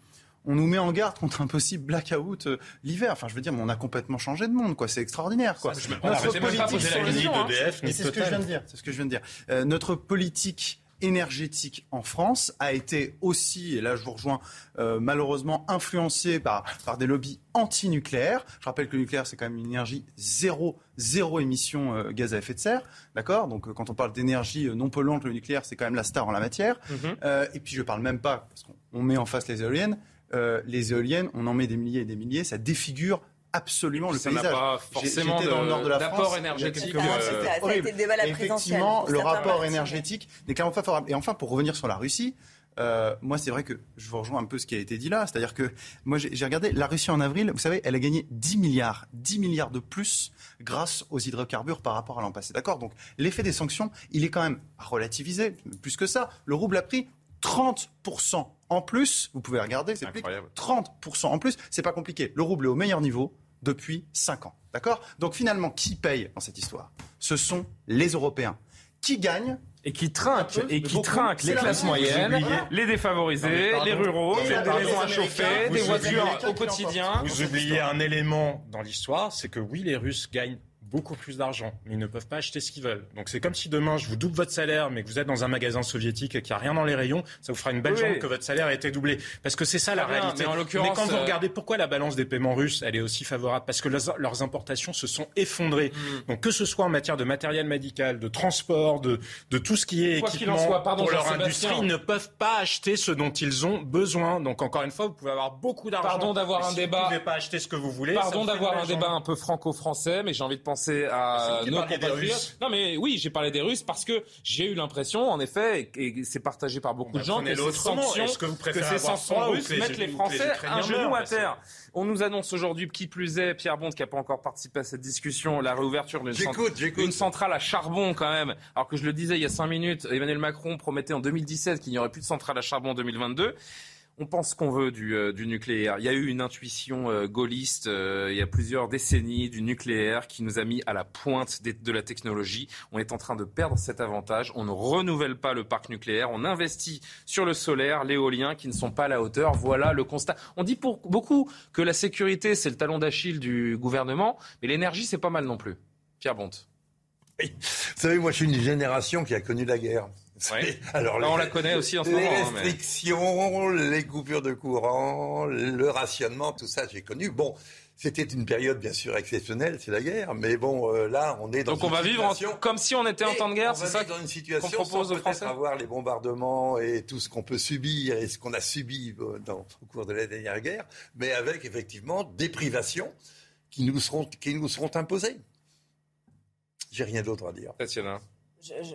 on nous met en garde contre un possible blackout euh, l'hiver. Enfin, je veux dire, on a complètement changé de monde, quoi. C'est extraordinaire, quoi. notre politique, c'est ce que je viens de dire. C'est ce que je viens de dire. Euh, notre politique énergétique en France a été aussi, et là je vous rejoins, euh, malheureusement influencée par, par des lobbies anti-nucléaires. Je rappelle que le nucléaire, c'est quand même une énergie zéro, zéro émission gaz à effet de serre. D'accord? Donc quand on parle d'énergie non polluante, le nucléaire, c'est quand même la star en la matière. Mm-hmm. et puis je parle même pas, parce qu'on met en face les éoliennes, euh, les éoliennes, on en met des milliers et des milliers, ça défigure absolument le ça paysage. pas forcément dans le nord de la France. énergétique. Euh, Effectivement, le rapport énergétique n'est clairement pas favorable. Et enfin, pour revenir sur la Russie, euh, moi, c'est vrai que je vous rejoins un peu ce qui a été dit là. C'est-à-dire que moi, j'ai regardé la Russie en avril. Vous savez, elle a gagné 10 milliards, 10 milliards de plus grâce aux hydrocarbures par rapport à l'an passé. D'accord? Donc, l'effet des sanctions, il est quand même relativisé. Plus que ça, le rouble a pris 30% en plus, vous pouvez regarder, c'est 30% en plus, c'est pas compliqué. Le rouble est au meilleur niveau depuis 5 ans. D'accord? Donc finalement, qui paye dans cette histoire? Ce sont les Européens. Qui gagnent et qui trinquent et qui trinquent les classes moyennes, les défavorisés, les ruraux, des maisons à chauffer, des voitures au quotidien. Vous oubliez un élément dans l'histoire, c'est que oui, les Russes gagnent beaucoup plus d'argent, mais ils ne peuvent pas acheter ce qu'ils veulent. Donc c'est comme si demain je vous double votre salaire, mais que vous êtes dans un magasin soviétique et qu'il n'y a rien dans les rayons, ça vous fera une belle jambe que votre salaire a été doublé. Parce que c'est ça la réalité. Mais, en mais quand vous euh, regardez pourquoi la balance des paiements russes, elle est aussi favorable, parce que leurs, importations se sont effondrées. Mm. Donc que ce soit en matière de matériel médical, de transport, de, de tout ce qui est équipement soit, pardon, pour leur industrie, ils ne peuvent pas acheter ce dont ils ont besoin. Donc encore une fois, vous pouvez avoir beaucoup d'argent. Pardon d'avoir un débat. Vous ne pouvez pas acheter ce que vous voulez. Pardon d'avoir un débat un peu franco-français, mais j'ai envie de penser à nos compatriotes. Non, mais oui, j'ai parlé des Russes parce que j'ai eu l'impression, en effet, et, c'est partagé par beaucoup de gens, que ces sanctions, que, vous que ces sanctions russes mettent les Français un genou à terre. On nous annonce aujourd'hui, qui plus est, Pierre Bond, qui n'a pas encore participé à cette discussion, la réouverture d'une centrale à charbon quand même. Alors que je le disais il y a cinq minutes, Emmanuel Macron promettait en 2017 qu'il n'y aurait plus de centrale à charbon en 2022 on pense qu'on veut euh, du, nucléaire. Il y a eu une intuition euh, gaulliste euh, il y a plusieurs décennies du nucléaire qui nous a mis à la pointe de, la technologie. On est en train de perdre cet avantage. On ne renouvelle pas le parc nucléaire. On investit sur le solaire, l'éolien qui ne sont pas à la hauteur. Voilà le constat. On dit pour beaucoup que la sécurité c'est le talon d'Achille du gouvernement, mais l'énergie c'est pas mal non plus. Pierre Bonte. Vous savez, moi je suis une génération qui a connu la guerre. <laughs> Alors, on la connaît aussi en ce moment. Les hein, restrictions, les coupures de courant, le rationnement, tout ça, j'ai connu. Bon, c'était une période bien sûr exceptionnelle, c'est la guerre, mais bon, euh, là, on est dans Donc on va vivre comme si on était en temps de guerre, c'est ça dans une situation qu'on propose aux Français avoir les bombardements et tout ce qu'on peut subir et ce qu'on a subi euh, dans, au cours de la dernière guerre, mais avec effectivement des privations qui nous seront, qui nous seront imposées. J'ai rien d'autre à dire. Tatiana.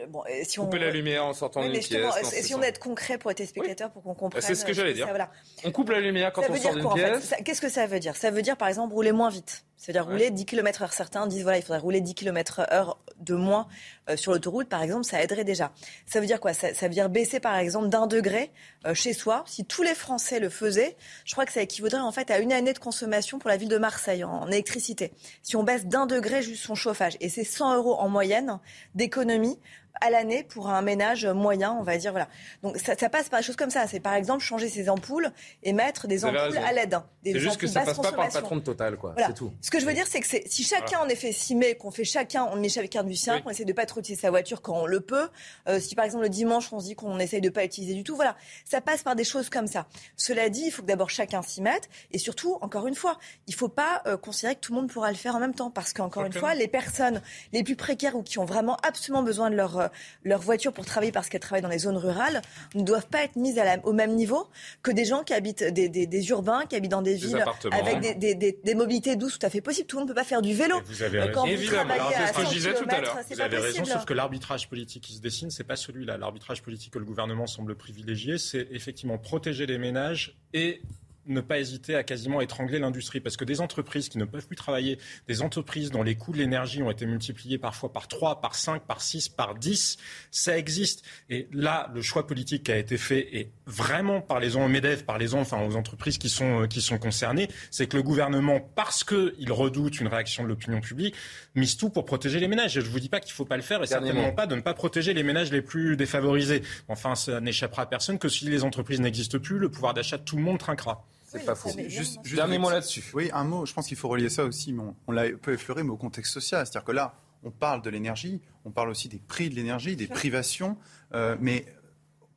Bon, si on... Couper la lumière en sortant d'une pièce. Essayons d'être concret pour être spectateurs, pour qu'on comprenne. C'est ce que j'allais dire. On coupe la lumière quand on sort d'une pièce. Qu'est-ce que ça veut dire? Ça veut dire, par exemple, rouler moins vite. C'est-à-dire rouler 10 km heure. Certains disent, voilà, il faudrait rouler 10 km heure de moins euh, sur l'autoroute, par exemple, ça aiderait déjà. Ça veut dire quoi? Ça, veut dire baisser, par exemple, d'un degré euh, chez soi. Si tous les Français le faisaient, je crois que ça équivaudrait en fait à une année de consommation pour la ville de Marseille en, électricité. Si on baisse d'un degré juste son chauffage, et c'est 100 euros en moyenne d'économie à l'année pour un ménage moyen, on va dire. Voilà. Donc ça, passe par des choses comme ça. C'est par exemple changer ses ampoules et mettre des ampoules à LED. C'est juste que ça passe pas par le patron de Total, quoi. C'est tout. Ce que je veux dire, c'est que si chacun en effet s'y met, qu'on fait chacun, on met chacun du sien, qu'on essaie de pas trop utiliser sa voiture quand on le peut. Euh, si par exemple le dimanche on se dit qu'on essaye de pas utiliser du tout, voilà, ça passe par des choses comme ça. Cela dit, il faut que d'abord chacun s'y mette et surtout, encore une fois, il faut pas euh, considérer que tout le monde pourra le faire en même temps parce qu'encore une fois, les personnes les plus précaires ou qui ont vraiment absolument besoin de leur euh, leur voiture pour travailler parce qu'elles travaillent dans les zones rurales ne doivent pas être mises au même niveau que des gens qui habitent des, urbains, qui habitent dans des, villes avec des, mobilités douces tout à fait possibles. Tout le monde ne peut pas faire du vélo. vous avez raison. Évidemment. c'est ce que je disais tout à l'heure. Vous avez raison, sauf que l'arbitrage politique qui se dessine, c'est pas celui-là. L'arbitrage politique que le gouvernement semble privilégier, c'est effectivement protéger les ménages et ne pas hésiter à quasiment étrangler l'industrie. Parce que des entreprises qui ne peuvent plus travailler, des entreprises dont les coûts de l'énergie ont été multipliés parfois par 3, par 5, par 6, par 10, ça existe. Et là, le choix politique qui a été fait, et vraiment parlez-en aux MEDEF, parlez-en enfin, aux entreprises qui sont, euh, qui sont concernées, c'est que le gouvernement, parce qu'il redoute une réaction de l'opinion publique, mise tout pour protéger les ménages. Et je ne vous dis pas qu'il ne faut pas le faire, et certainement pas de ne pas protéger les ménages les plus défavorisés. Enfin, ça n'échappera à personne que si les entreprises n'existent plus, le pouvoir d'achat de tout le monde trinquera. C'est pas faux. Juste, Dernier mot là-dessus. Oui, un mot. Je pense qu'il faut relier ça aussi. Mais on, l'a peu effleuré, mais au contexte social. C'est-à-dire que là, on parle de l'énergie, on parle aussi des prix de l'énergie, des privations, euh, mais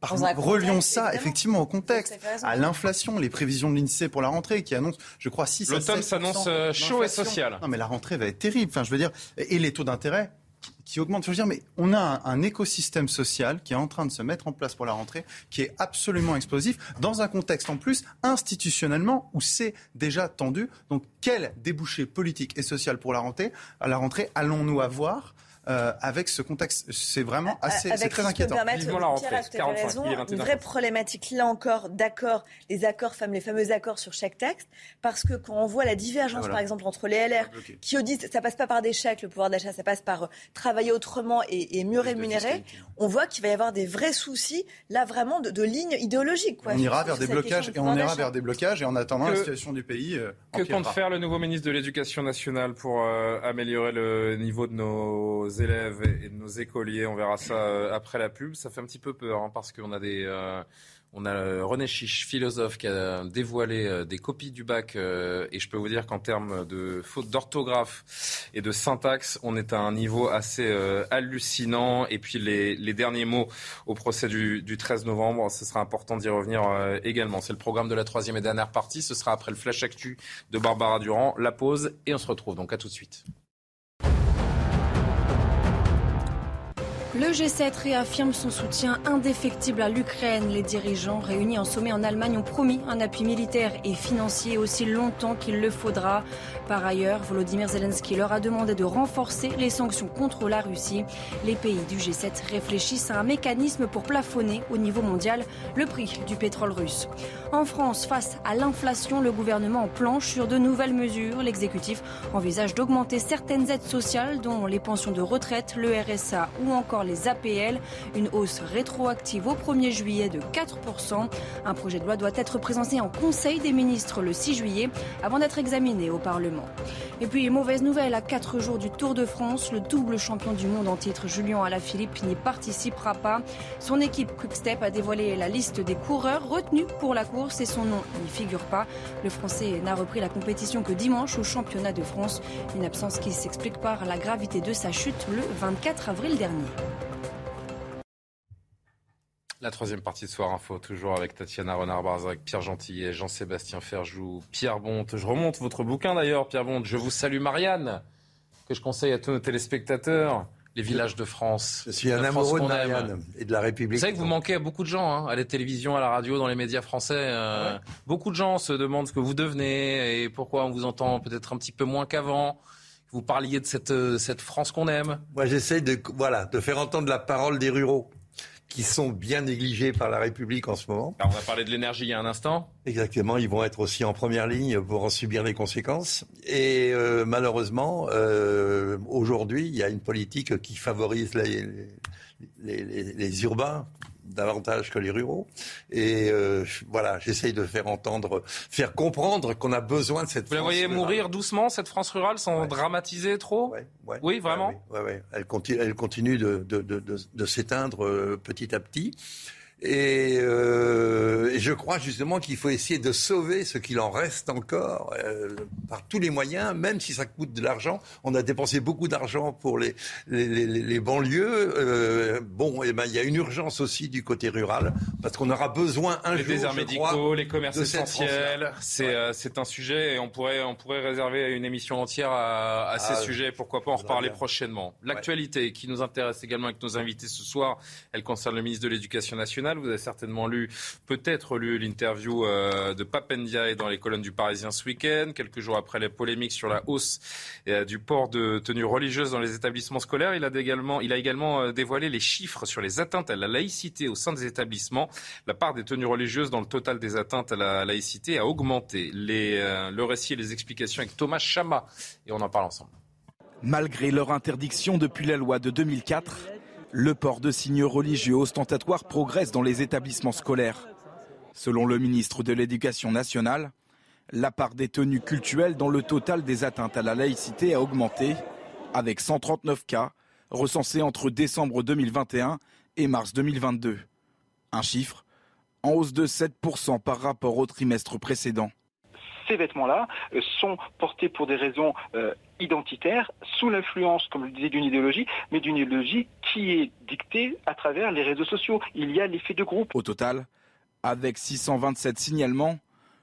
relions ça effectivement au contexte, à l'inflation, les prévisions de l'INSEE pour la rentrée qui annoncent, je crois, 6 L'automne s'annonce euh, chaud et social. Non, mais la rentrée va être terrible. Enfin, je veux dire, et les taux d'intérêt qui augmente. Je veux dire, mais on a un, écosystème social qui est en train de se mettre en place pour la rentrée, qui est absolument explosif, dans un contexte en plus institutionnellement où c'est déjà tendu. Donc, quel débouché politique et social pour la rentrée, la rentrée allons-nous avoir euh, avec ce contexte. C'est vraiment assez, c'est très inquiétant. Vivement la rentrée, 45, raison, une vraie problématique là encore d'accord, les accords les fameux accords sur chaque texte, parce que quand on voit la divergence par exemple entre les LR qui disent ça passe pas par des chèques le pouvoir d'achat, ça passe par euh, travailler autrement et, mieux rémunérer, on voit qu'il va y avoir des vrais soucis là vraiment de, de lignes idéologiques. Quoi, on ira vers des blocages et on ira vers des blocages et en attendant la situation du pays. Euh, que compte faire le nouveau ministre de l'Éducation nationale pour améliorer le niveau de nos élèves et de nos écoliers. On verra ça euh, après la pub. Ça fait un petit peu peur hein, parce qu'on a des. Euh, on a euh, René Chiche, philosophe, qui a dévoilé des copies du bac. et je peux vous dire qu'en termes de faute d'orthographe et de syntaxe, on est à un niveau assez hallucinant. Et puis les, derniers mots au procès du, du 13 novembre, ce sera important d'y revenir également. C'est le programme de la troisième et dernière partie. Ce sera après le flash actu de Barbara Durand. La pause et on se retrouve. Donc à tout de suite. Le G7 réaffirme son soutien indéfectible à l'Ukraine. Les dirigeants réunis en sommet en Allemagne ont promis un appui militaire et financier aussi longtemps qu'il le faudra. Par ailleurs, Volodymyr Zelensky leur a demandé de renforcer les sanctions contre la Russie. Les pays du G7 réfléchissent à un mécanisme pour plafonner au niveau mondial le prix du pétrole russe. En France, face à l'inflation, le gouvernement planche sur de nouvelles mesures. L'exécutif envisage d'augmenter certaines aides sociales, dont les pensions de retraite, le RSA ou encore les APL. Une hausse rétroactive au 1er juillet de 4%. Un projet de loi doit être présenté en Conseil des ministres le 6 juillet avant d'être examiné au Parlement. Et puis, mauvaise nouvelle, à 4 jours du Tour de France, le double champion du monde en titre, Julien Alaphilippe, n'y participera pas. Son équipe Quickstep a dévoilé la liste des coureurs retenus pour la course et son nom n'y figure pas. Le Français n'a repris la compétition que dimanche au championnat de France, une absence qui s'explique par la gravité de sa chute le 24 avril dernier. La troisième partie de Soir Info, toujours avec Tatiana Renard-Barzac, Pierre Gentillet, Jean-Sébastien Ferjou, Pierre Bonte. Je remonte votre bouquin d'ailleurs, Pierre Bonte. Je vous salue Marianne, que je conseille à tous nos téléspectateurs. Les villages de France. Je suis un amoureux de Marianne et de la République. Vous savez que vous manquez à beaucoup de gens, hein, à la télévision, à la radio, dans les médias français. Euh, beaucoup de gens se demandent ce que vous devenez et pourquoi on vous entend peut-être un petit peu moins qu'avant. Vous parliez de cette, euh, cette France qu'on aime. Moi, j'essaie de, voilà, de faire entendre la parole des ruraux qui sont bien négligés par la République en ce moment. on a parlé de l'énergie il y a un instant. Exactement, ils vont être aussi en première ligne pour en subir les conséquences. Et euh, malheureusement, euh, aujourd'hui, il y a une politique qui favorise les, les, les, les urbains davantage que les ruraux. Et euh, voilà, j'essaye de faire entendre, faire comprendre qu'on a besoin de cette. Vous la voyez mourir doucement cette France rurale sans dramatiser trop Oui, vraiment. Ouais, ouais, Elle continue, elle continue de, de, de, de s'éteindre euh, petit à petit. Euh, et, je crois justement qu'il faut essayer de sauver ce qu'il en reste encore euh, par tous les moyens, même si ça coûte de l'argent. On a dépensé beaucoup d'argent pour les, les, les, les banlieues. Euh, bon, et eh ben il y a une urgence aussi du côté rural parce qu'on aura besoin un les jour. Les déserts médicaux, les commerces essentiels, c'est euh, c'est un sujet et on pourrait on pourrait réserver une émission entière à, à ces ah, sujets. Pourquoi pas en reparler prochainement. L'actualité qui nous intéresse également avec nos invités ce soir, elle concerne le ministre de l'Éducation nationale vous avez certainement lu, peut-être lu l'interview euh, de Papendia dans les colonnes du Parisien ce week-end, quelques jours après les polémiques sur la hausse euh, du port de tenues religieuses dans les établissements scolaires. Il a également, euh, dévoilé les chiffres sur les atteintes à la laïcité au sein des établissements. La part des tenues religieuses dans le total des atteintes à la laïcité a augmenté. Le récit et les explications avec Thomas Chama. Et on en parle ensemble. Malgré leur interdiction depuis la loi de 2004, le port de signes religieux ostentatoires progresse dans les établissements scolaires. Selon le ministre de l'Éducation nationale, la part des tenues cultuelles dans le total des atteintes à la laïcité a augmenté, avec 139 cas recensés entre décembre 2021 et mars 2022. Un chiffre en hausse de 7% par rapport au trimestre précédent ces vêtements-là euh, sont portés pour des raisons euh, identitaires, sous l'influence, comme je le disais, d'une idéologie, mais d'une idéologie qui est dictée à travers les réseaux sociaux. Il y a l'effet de groupe. Au total, avec 627 signalements,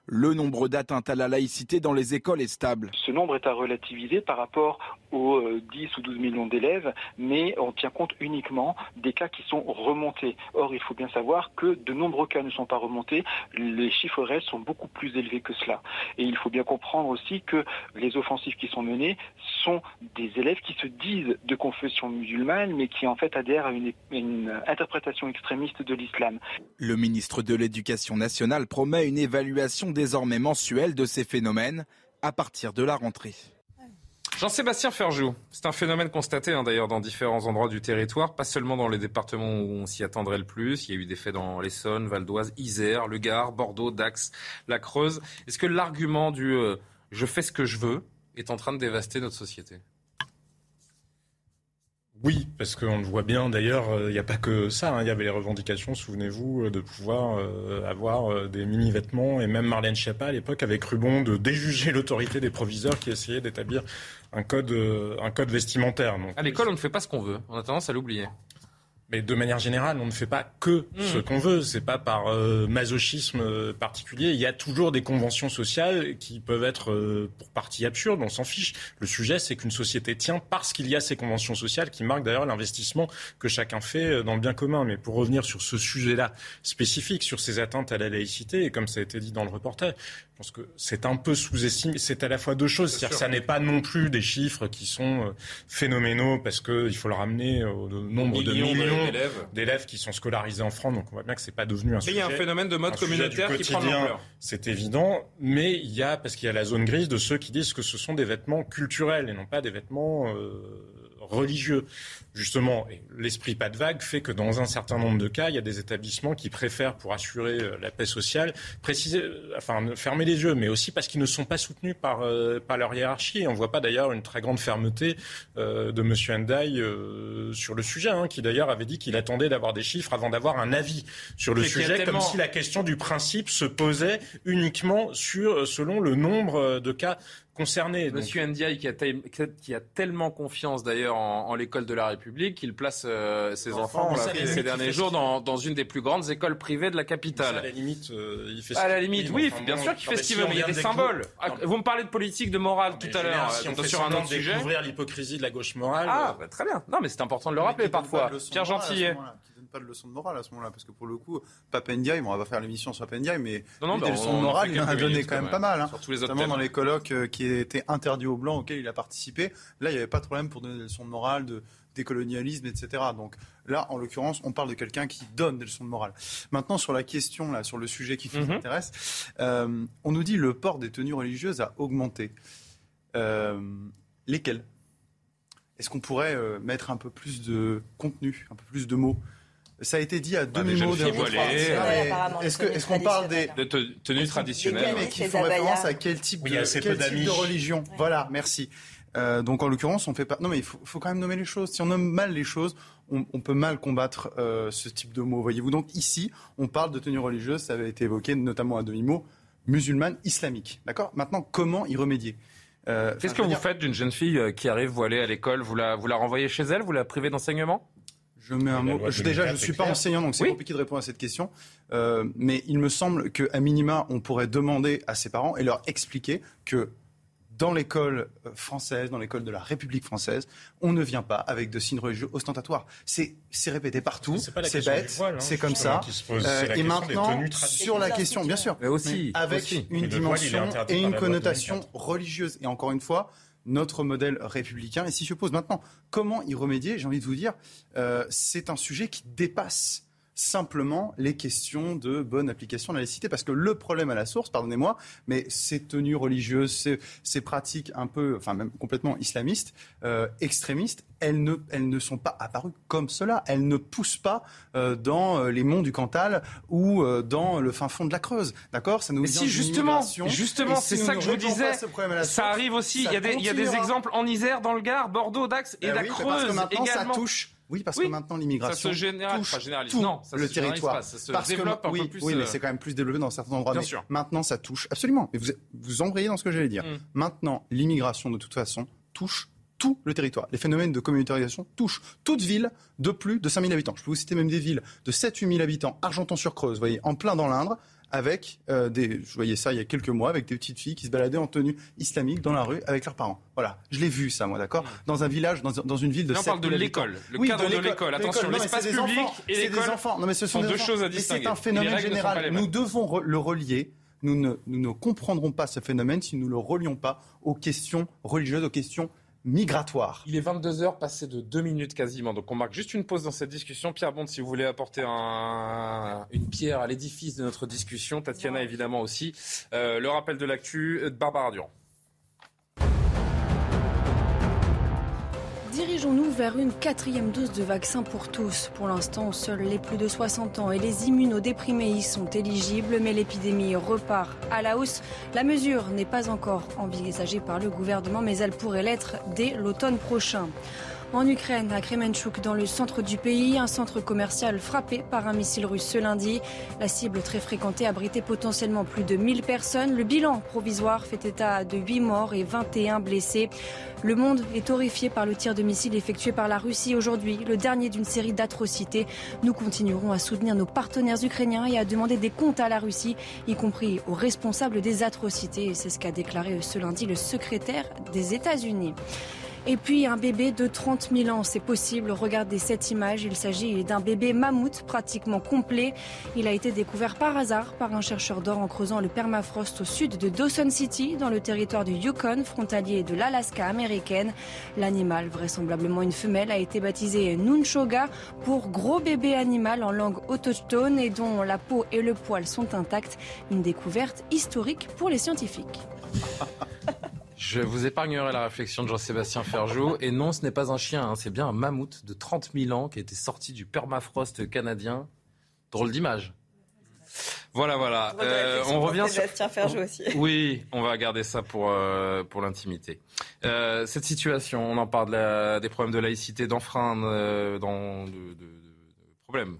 le nombre d'atteintes à la laïcité dans les écoles est stable. Ce nombre est à relativiser par rapport aux 10 euh, ou 12 millions d'élèves, mais on tient compte uniquement des cas qui sont remontés. Or, il faut bien savoir que de nombreux cas ne sont pas remontés. Les chiffres réels sont beaucoup plus élevés que cela. Et il faut bien comprendre aussi que les offensives qui sont menées sont des élèves qui se disent de confession musulmane, mais qui en fait adhèrent à une, une interprétation extrémiste de l'islam. Le ministre de l'Éducation nationale promet une évaluation désormais mensuelle de ces phénomènes à partir de la rentrée. Jean-Sébastien Ferjou, c'est un phénomène constaté hein, d'ailleurs dans différents endroits du territoire, pas seulement dans les départements où on s'y attendrait le plus. Il y a eu des faits dans l'Essonne, Val d'Oise, Isère, Le Gard, Bordeaux, Dax, la Creuse. Est-ce que l'argument du euh, je fais ce que je veux est en train de dévaster notre société? Oui, parce qu'on le voit bien d'ailleurs, euh, il n'y a pas que ça. Hein. Il y avait les revendications, souvenez-vous, euh, de pouvoir euh, avoir des mini-vêtements. Et même Marlène Schiappa, à l'époque, avait cru bon de déjuger <laughs> l'autorité des proviseurs qui essayaient d'établir un code, un code vestimentaire. à l'école, on ne fait pas ce qu'on veut. On a tendance à l'oublier. Mais de manière générale, on ne fait pas que hmm. ce qu'on veut. C'est pas par euh, masochisme euh, particulier. Il y a toujours des conventions sociales qui peuvent être euh, pour partie absurdes. On s'en fiche. Le sujet, c'est qu'une société tient parce qu'il y a ces conventions sociales qui marquent d'ailleurs l'investissement que chacun fait dans le bien commun. Mais pour revenir sur ce sujet-là spécifique, sur ces atteintes à la laïcité, et comme ça a été dit dans le reportage, je pense que c'est un peu sous-estimé. C'est à la fois deux choses. C'est-à-dire que ça n'est pas non plus des chiffres qui sont phénoménaux parce qu'il faut le ramener au nombre de millions d'élèves qui sont scolarisés en France. Donc on voit bien que c'est pas devenu un sujet. Mais il y a un phénomène de mode communautaire qui prend l'ampleur. C'est évident, mais il y a parce qu'il y a la zone grise de ceux qui disent que ce sont des vêtements culturels et non pas des vêtements euh, religieux. Justement, l'esprit pas de vague fait que dans un certain nombre de cas, il y a des établissements qui préfèrent, pour assurer euh, la paix sociale, préciser, euh, enfin, fermer les yeux, mais aussi parce qu'ils ne sont pas soutenus par, euh, par leur hiérarchie. Et on voit pas d'ailleurs une très grande fermeté de M. Ndai sur le sujet, hein, qui d'ailleurs avait dit qu'il attendait d'avoir des chiffres avant d'avoir un avis sur le sujet, comme si la question du principe se posait uniquement sur, selon le nombre de cas concernés. Monsieur Ndiaye, qui a, qui a tellement confiance d'ailleurs en, l'école de la République, qu'il place euh, ses enfants, ces derniers jours dans, dans, une des plus grandes écoles privées de la capitale. à la limite, euh, il fait À la limite, oui, bien sûr qu'il fait ce qu'il veut, mais il y a des symboles. Ah, vous me parlez de politique, de morale tout à l'heure, si on sur un autre sujet. découvrir l'hypocrisie de la gauche morale. Ah, bah, très bien. Non, mais c'est important de le rappeler parfois. Pierre Gentillet. Pas de leçon de morale à ce moment-là, parce que pour le coup, Papendiaï, bon, on va faire l'émission sur Papendiaï, mais non, des leçons de morale, il en a donné quand même, pas mal. Hein. Sur tous les Notamment dans les colloques euh, qui étaient interdits aux Blancs auxquels il a participé. Là, il n'y avait pas de problème pour donner des leçons de morale, de décolonialisme, etc. Donc là, en l'occurrence, on parle de quelqu'un qui donne des leçons de morale. Maintenant, sur la question, là, sur le sujet qui nous mhm. intéresse, euh, on nous dit le port des tenues religieuses a augmenté. Euh, lesquelles? Est-ce qu'on pourrait euh, mettre un peu plus de contenu, un peu plus de mots? Ça a été dit à bah, demi-mots de Est-ce qu'on parle des de tenues traditionnelles mais qui font référence à quel type, de, quel type de religion Voilà, merci. Euh, donc en l'occurrence, on fait pas. Non, mais il faut, quand même nommer les choses. Si on nomme mal les choses, on, peut mal combattre euh, ce type de mots. Voyez-vous. Donc ici, on parle de tenue religieuse. Ça avait été évoqué notamment à demi-mot musulmane islamique. D'accord? Maintenant, comment y remédier? Euh, Qu'est-ce que vous faites d'une jeune fille qui arrive voilée à l'école? Vous la, vous la renvoyez chez elle? Vous la privez d'enseignement? Je mets un mot. déjà, je ne suis pas enseignant, donc c'est compliqué de répondre à cette question. Euh, mais il me semble qu'à minima, on pourrait demander à ses parents et leur expliquer que dans l'école euh, française, dans l'école de la République française, on ne vient pas avec de signes religieux ostentatoires. C'est répété partout, c'est bête, hein, c'est comme ça. Euh, et maintenant, sur la question, bien sûr, mais aussi, avec une dimension et une connotation religieuse. Et encore une fois, notre modèle républicain. Et si je pose maintenant comment y remédier, j'ai envie de vous dire, euh, c'est un sujet qui dépasse simplement les questions de bonne application de la laïcité. Parce que le problème à la source, pardonnez-moi, mais ces tenues religieuses, ces, pratiques un peu, enfin même complètement islamistes, euh, extrémistes, elles ne, elles ne sont pas apparues comme cela. Elles ne poussent pas euh, dans euh, les monts du Cantal ou dans le fin fond de la Creuse. D'accord? Ça nous Mais si, justement, justement, c'est ça que je vous disais. Ça arrive aussi. Il y, a des, il y, a des, exemples en Isère, dans le Gard, Bordeaux, Dax et ben la Creuse. Parce que maintenant, également. ça touche oui, parce que maintenant l'immigration se touche généralise. non, ça le territoire. Pas, ça se parce développe que, un oui, peu plus. Oui, mais euh, c'est quand même plus développé dans certains endroits. Bien mais sûr. Maintenant, ça touche absolument. Et vous vous embrayez dans ce que j'allais dire. Mm. Maintenant, l'immigration, de toute façon, touche tout le territoire. Les phénomènes de communautarisation touchent toute ville de plus de 5000 habitants. Je peux vous citer même des villes de 7-8 000 habitants, Argenton-sur-Creuse, voyez, en plein dans l'Indre, avec euh, des, je voyais ça il y a quelques mois, avec des petites filles qui se baladaient en tenue islamique dans la rue avec leurs parents. Voilà, je l'ai vu ça, moi, d'accord Dans un village, dans, dans, une ville de. On parle de l'école, le oui, cadre de l'école. Attention, l'espace public et l'école. des enfants. Non, mais ce sont, deux choses à distinguer. C'est un phénomène général. Nous devons le relier. Nous ne, nous ne comprendrons pas ce phénomène si nous ne le relions pas aux questions religieuses, aux questions migratoire. Il est 22h, passé de 2 minutes quasiment. Donc on marque juste une pause dans cette discussion. Pierre Bond, si vous voulez apporter un, une pierre à l'édifice de notre discussion. Tatiana, évidemment aussi. Euh, le rappel de l'actu de Barbara Durand. Dirigeons-nous vers une quatrième dose de vaccin pour tous? Pour l'instant, seuls les plus de 60 ans et les immunodéprimés y sont éligibles, mais l'épidémie repart à la hausse. La mesure n'est pas encore envisagée par le gouvernement, mais elle pourrait l'être dès l'automne prochain. En Ukraine, à Kremenchuk, dans le centre du pays, un centre commercial frappé par un missile russe ce lundi. La cible très fréquentée abritait potentiellement plus de 1000 personnes. Le bilan provisoire fait état de 8 morts et 21 blessés. Le monde est horrifié par le tir de missile effectué par la Russie aujourd'hui, le dernier d'une série d'atrocités. Nous continuerons à soutenir nos partenaires ukrainiens et à demander des comptes à la Russie, y compris aux responsables des atrocités. C'est ce qu'a déclaré ce lundi le secrétaire des États-Unis. Et puis un bébé de 30 000 ans, c'est possible. Regardez cette image. Il s'agit d'un bébé mammouth pratiquement complet. Il a été découvert par hasard par un chercheur d'or en creusant le permafrost au sud de Dawson City, dans le territoire du Yukon, frontalier de l'Alaska américaine. L'animal, vraisemblablement une femelle, a été baptisé Nunchoga pour gros bébé animal en langue autochtone et dont la peau et le poil sont intacts. Une découverte historique pour les scientifiques. <laughs> Je vous épargnerai la réflexion de Jean-Sébastien Ferjou. Et non, ce n'est pas un chien, hein. c'est bien un mammouth de 30 000 ans qui a été sorti du permafrost canadien. Drôle d'image. Voilà, voilà. Euh, on revient sur. Ferjou aussi. Oui, on va garder ça pour euh, pour l'intimité. Euh, cette situation, on en parle des problèmes de laïcité, d'enfreindre, dans de, de, de problèmes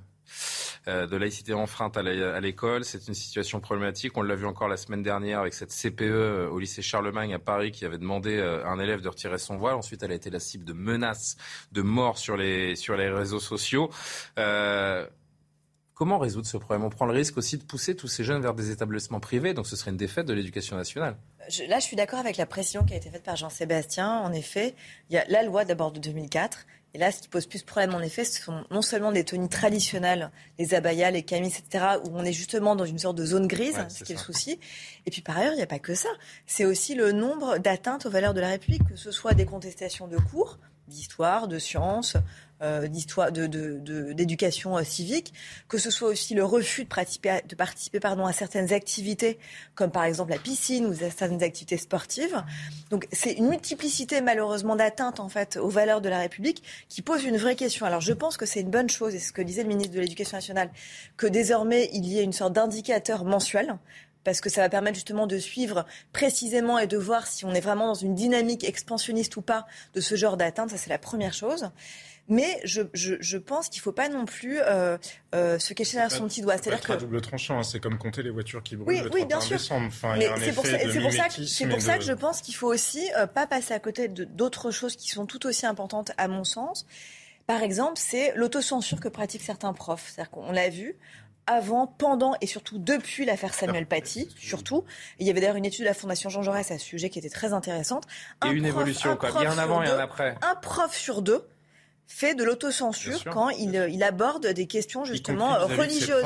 de laïcité enfreinte à l'école. C'est une situation problématique. On l'a vu encore la semaine dernière avec cette CPE euh, au lycée Charlemagne à Paris qui avait demandé euh, à un élève de retirer son voile. Ensuite, elle a été la cible de menaces de mort sur les, sur les réseaux sociaux. Comment résoudre ce problème? On prend le risque aussi de pousser tous ces jeunes vers des établissements privés, donc ce serait une défaite de l'éducation nationale. là, je suis d'accord avec la pression qui a été faite par Jean-Sébastien. En effet, il y a la loi d'abord de 2004 Et là, ce qui pose plus de problème, en effet, ce sont non seulement des tenues traditionnelles, les abayas, les camises, etc., où on est justement dans une sorte de zone grise, ce qui est le souci. Et puis par ailleurs, il n'y a pas que ça. C'est aussi le nombre d'atteintes aux valeurs de la République, que ce soit des contestations de cours, d'histoire, de sciences, d'histoire, d'éducation euh, civique, que ce soit aussi le refus de participer, de participer pardon, à certaines activités, comme par exemple la piscine ou certaines activités sportives. Donc c'est une multiplicité malheureusement d'atteintes en fait aux valeurs de la République qui pose une vraie question. Alors je pense que c'est une bonne chose, et ce que disait le ministre de l'Éducation nationale, que désormais il y ait une sorte d'indicateur mensuel parce que ça va permettre justement de suivre précisément et de voir si on est vraiment dans une dynamique expansionniste ou pas de ce genre d'atteinte. Ça, c'est la première chose. Mais je, je, je pense qu'il ne faut pas non plus euh, euh, se cacher derrière son petit doigt. C'est-à-dire que double tranchant, hein. c'est comme compter les voitures qui brûlent oui, le oui, bien sûr. Enfin, Mais c'est pour, ça, pour ça que, c'est pour ça que je pense qu'il faut aussi euh, pas passer à côté d'autres choses qui sont tout aussi importantes à mon sens. Par exemple, c'est l'autocensure que pratiquent certains profs. C'est-à-dire qu'on l'a vu, avant, pendant et surtout depuis l'affaire Samuel Paty, surtout. il y avait d'ailleurs une étude de la Fondation Jean Jaurès à ce sujet qui était très intéressante. Il y a une évolution, quoi. Il y a un avant et un après. Un prof sur deux fait de l'autocensure quand il, il, aborde des questions justement religieuses.